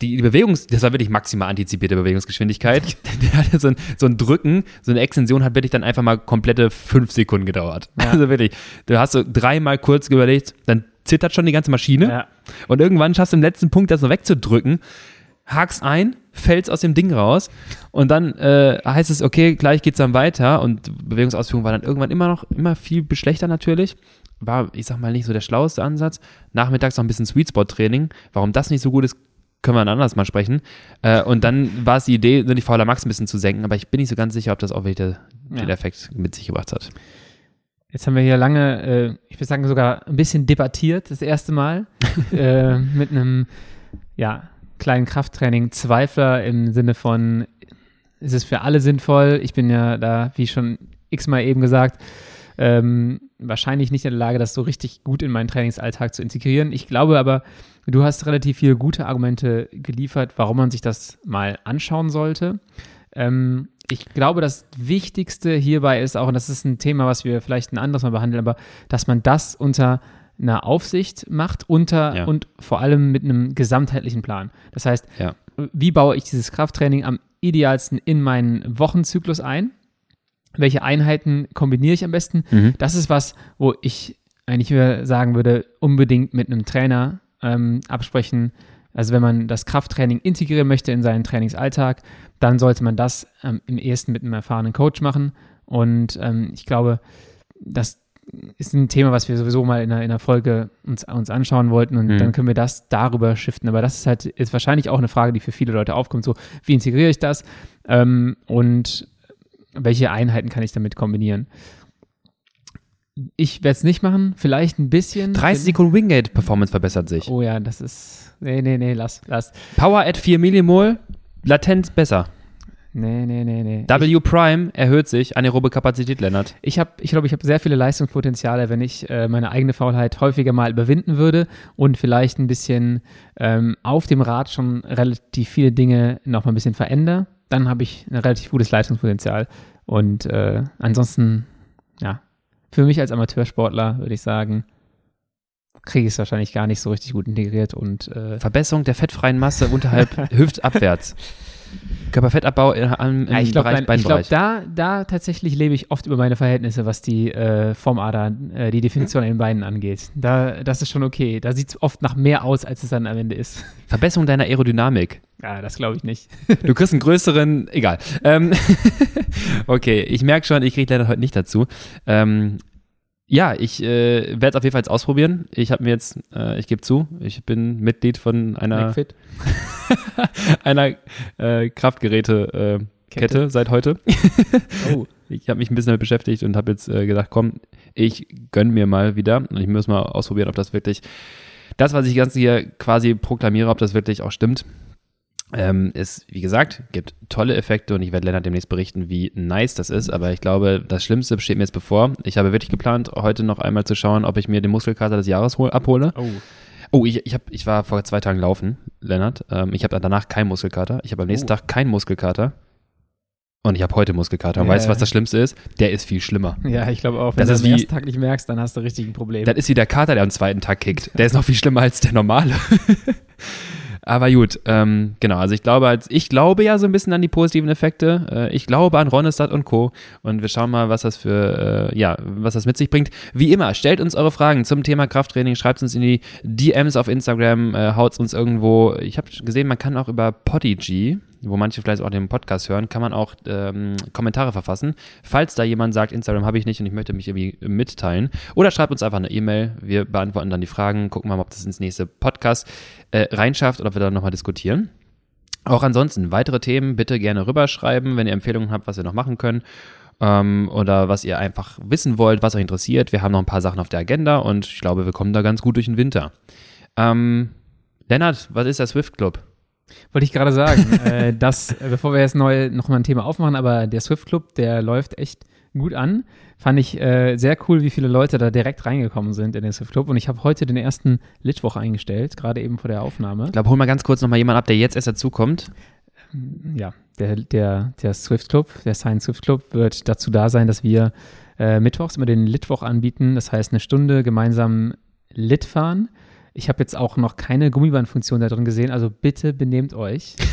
die Bewegungs, das war wirklich maximal antizipierte Bewegungsgeschwindigkeit. Der hatte so ein, so ein Drücken, so eine Extension hat wirklich dann einfach mal komplette fünf Sekunden gedauert. Ja. Also wirklich, du hast so dreimal kurz überlegt, dann zittert schon die ganze Maschine Ja. und irgendwann schaffst du im letzten Punkt das so wegzudrücken, hakst ein, fällst aus dem Ding raus und dann äh, heißt es, okay, gleich geht's dann weiter und Bewegungsausführung war dann irgendwann immer noch, immer viel schlechter natürlich. War, ich sag mal, nicht so der schlaueste Ansatz. Nachmittags noch ein bisschen Sweet Spot Training. Warum das nicht so gut ist, können wir ein anderes Mal sprechen. Äh, und dann war es die Idee, nur die Fauler Max ein bisschen zu senken, aber ich bin nicht so ganz sicher, ob das auch wirklich der, Ja. den Effekt mit sich gebracht hat. Jetzt haben wir hier lange, äh, ich würde sagen sogar ein bisschen debattiert, das erste Mal, äh, mit einem, ja, kleinen Krafttraining. Zweifler im Sinne von, ist es für alle sinnvoll? Ich bin ja da, wie schon x-mal eben gesagt, ähm, wahrscheinlich nicht in der Lage, das so richtig gut in meinen Trainingsalltag zu integrieren. Ich glaube aber, du hast relativ viele gute Argumente geliefert, warum man sich das mal anschauen sollte. Ähm, ich glaube, das Wichtigste hierbei ist auch, und das ist ein Thema, was wir vielleicht ein anderes Mal behandeln, aber dass man das unter einer Aufsicht macht unter ja. und vor allem mit einem gesamtheitlichen Plan. Das heißt, ja. wie baue ich dieses Krafttraining am idealsten in meinen Wochenzyklus ein? Welche Einheiten kombiniere ich am besten? Mhm. Das ist was, wo ich eigentlich sagen würde, unbedingt mit einem Trainer ähm, absprechen. Also wenn man das Krafttraining integrieren möchte in seinen Trainingsalltag, dann sollte man das ähm, im ersten mit einem erfahrenen Coach machen. Und ähm, ich glaube, das ist ein Thema, was wir sowieso mal in einer, in einer Folge uns, uns anschauen wollten und mhm. dann können wir das darüber shiften. Aber das ist halt ist wahrscheinlich auch eine Frage, die für viele Leute aufkommt. So, wie integriere ich das ähm, und welche Einheiten kann ich damit kombinieren? Ich werde es nicht machen, vielleicht ein bisschen. 30 Sekunden Wingate Performance verbessert sich. Oh ja, das ist. Nee, nee, nee, lass, lass. Power at 4 Millimol, Latenz besser. Nee, nee, nee, nee. W ich, Prime erhöht sich, anaerobe Kapazität, Lennart. Ich habe, ich glaube, ich habe sehr viele Leistungspotenziale, wenn ich äh, meine eigene Faulheit häufiger mal überwinden würde und vielleicht ein bisschen ähm, auf dem Rad schon relativ viele Dinge noch mal ein bisschen verändere. Dann habe ich ein relativ gutes Leistungspotenzial. Und äh, ansonsten, ja, für mich als Amateursportler würde ich sagen, kriege ich es wahrscheinlich gar nicht so richtig gut integriert und äh Verbesserung der fettfreien Masse unterhalb hüftabwärts. Körperfettabbau im, im ja, ich glaube, glaub, da, da tatsächlich lebe ich oft über meine Verhältnisse, was die äh, Formader, äh, die Definition in den Beinen angeht. Da, das ist schon okay. Da sieht es oft nach mehr aus, als es dann am Ende ist. Verbesserung deiner Aerodynamik. Ja, das glaube ich nicht. Du kriegst einen größeren, egal. Ähm, okay, ich merke schon, ich kriege leider heute nicht dazu. Ähm, ja, ich äh, werde es auf jeden Fall jetzt ausprobieren. Ich habe mir jetzt, äh, ich gebe zu, ich bin Mitglied von einer, einer äh, Kraftgeräte-Kette äh, seit heute. oh. Ich habe mich ein bisschen damit beschäftigt und habe jetzt äh, gedacht, komm, ich gönn mir mal wieder und ich muss mal ausprobieren, ob das wirklich das, was ich ganz hier quasi proklamiere, ob das wirklich auch stimmt. Ähm, es, wie gesagt, gibt tolle Effekte und ich werde Lennart demnächst berichten, wie nice das ist. Aber ich glaube, das Schlimmste steht mir jetzt bevor. Ich habe wirklich geplant, heute noch einmal zu schauen, ob ich mir den Muskelkater des Jahres hol, abhole. Oh. Oh, ich, ich, hab, ich war vor zwei Tagen laufen, Lennart. Ähm, ich habe danach keinen Muskelkater. Ich habe am nächsten oh. Tag keinen Muskelkater. Und ich habe heute Muskelkater. Und yeah. weißt du, was das Schlimmste ist? Der ist viel schlimmer. Ja, ich glaube auch. Wenn das du am ersten Tag nicht merkst, dann hast du richtig ein Problem. Das ist wie der Kater, der am zweiten Tag kickt. Der ist noch viel schlimmer als der normale. Aber gut, ähm, genau, also ich glaube, ich glaube ja so ein bisschen an die positiven Effekte. Äh, ich glaube an Ronestad und Co. Und wir schauen mal, was das für, äh, ja, was das mit sich bringt. Wie immer, stellt uns eure Fragen zum Thema Krafttraining, schreibt uns in die DMs auf Instagram, äh, haut uns irgendwo. Ich habe gesehen, man kann auch über Podigy, wo manche vielleicht auch den Podcast hören, kann man auch ähm, Kommentare verfassen. Falls da jemand sagt, Instagram habe ich nicht und ich möchte mich irgendwie mitteilen. Oder schreibt uns einfach eine E-Mail. Wir beantworten dann die Fragen, gucken mal, ob das ins nächste Podcast äh, reinschafft oder ob wir dann nochmal diskutieren. Auch ansonsten, weitere Themen bitte gerne rüberschreiben, wenn ihr Empfehlungen habt, was wir noch machen können. Ähm, oder was ihr einfach wissen wollt, was euch interessiert. Wir haben noch ein paar Sachen auf der Agenda und ich glaube, wir kommen da ganz gut durch den Winter. Ähm, Lennart, was ist der Swift Club? Wollte ich gerade sagen, äh, dass, äh, bevor wir jetzt neu nochmal ein Thema aufmachen, aber der Swift Club, der läuft echt gut an. Fand ich äh, sehr cool, wie viele Leute da direkt reingekommen sind in den Swift Club. Und ich habe heute den ersten Litwoch eingestellt, gerade eben vor der Aufnahme. Ich glaube, hol mal ganz kurz nochmal jemand ab, der jetzt erst dazukommt. Ja, der, der, der Swift Club, der Science Swift Club wird dazu da sein, dass wir äh, mittwochs immer den Litwoch anbieten. Das heißt, eine Stunde gemeinsam Lit fahren ich habe jetzt auch noch keine Gummibandfunktion da drin gesehen, also bitte benehmt euch.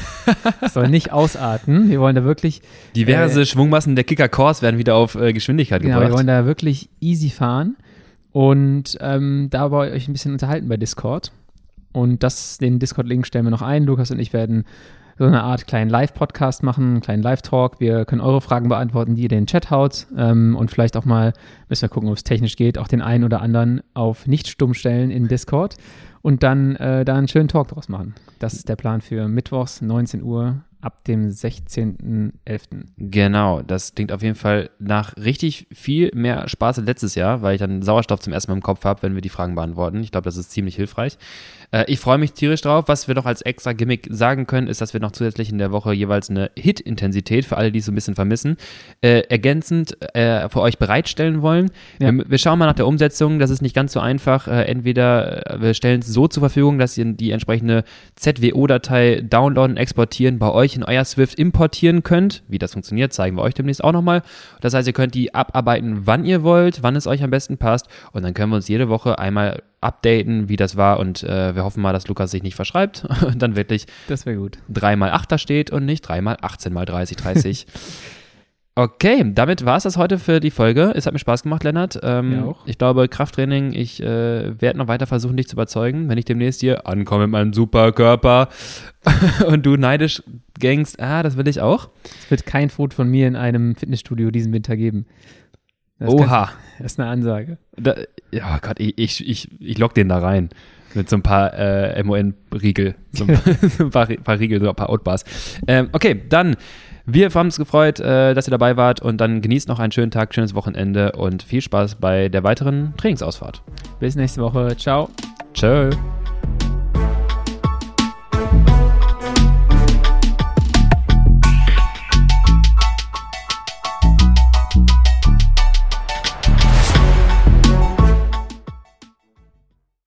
Das soll nicht ausarten. Wir wollen da wirklich. Diverse äh, Schwungmassen der Kicker Course werden wieder auf äh, Geschwindigkeit genau, gebracht. Wir wollen da wirklich easy fahren und ähm, da wollen wir euch ein bisschen unterhalten bei Discord. Und das, den Discord-Link stellen wir noch ein. Lukas und ich werden so eine Art kleinen Live-Podcast machen, einen kleinen Live-Talk. Wir können eure Fragen beantworten, die ihr in den Chat haut. Ähm, und vielleicht auch mal, müssen wir gucken, ob es technisch geht, auch den einen oder anderen auf nicht stumm stellen in Discord. und dann äh, da einen schönen Talk draus machen. Das ist der Plan für Mittwochs, 19 Uhr ab dem 16.11. Genau, das klingt auf jeden Fall nach richtig viel mehr Spaß als letztes Jahr, weil ich dann Sauerstoff zum ersten Mal im Kopf habe, wenn wir die Fragen beantworten. Ich glaube, das ist ziemlich hilfreich. Äh, ich freue mich tierisch drauf. Was wir noch als extra Gimmick sagen können, ist, dass wir noch zusätzlich in der Woche jeweils eine Hit-Intensität für alle, die es so ein bisschen vermissen, äh, ergänzend äh, für euch bereitstellen wollen. Ja. Wir, wir, schauen mal nach der Umsetzung. Das ist nicht ganz so einfach. Äh, entweder äh, wir stellen es so zur Verfügung, dass ihr die entsprechende ZWO-Datei downloaden, exportieren, bei euch in euer Swift importieren könnt. Wie das funktioniert, zeigen wir euch demnächst auch nochmal. Das heißt, ihr könnt die abarbeiten, wann ihr wollt, wann es euch am besten passt. Und dann können wir uns jede Woche einmal updaten, wie das war. Und äh, wir hoffen mal, dass Lukas sich nicht verschreibt und dann wirklich das gut. 3 mal 8 da steht und nicht 3 mal 18 mal 30, 30. Okay, damit war es das heute für die Folge. Es hat mir Spaß gemacht, Lennart. Ähm, ja auch. Ich glaube, Krafttraining, ich äh, werde noch weiter versuchen, dich zu überzeugen, wenn ich demnächst hier ankomme mit meinem Superkörper und du neidisch gängst, ah, das will ich auch. Es wird kein Foto von mir in einem Fitnessstudio diesen Winter geben. Das Oha. Kann, das ist eine Ansage. Da, ja Gott, ich, ich, ich, ich lock den da rein. Mit so ein paar äh, MON-Riegel. So, ein paar, paar Riegel, so ein paar Outbars. Ähm, okay, dann wir haben uns gefreut, äh, dass ihr dabei wart und dann genießt noch einen schönen Tag, schönes Wochenende und viel Spaß bei der weiteren Trainingsausfahrt. Bis nächste Woche. Ciao. Ciao.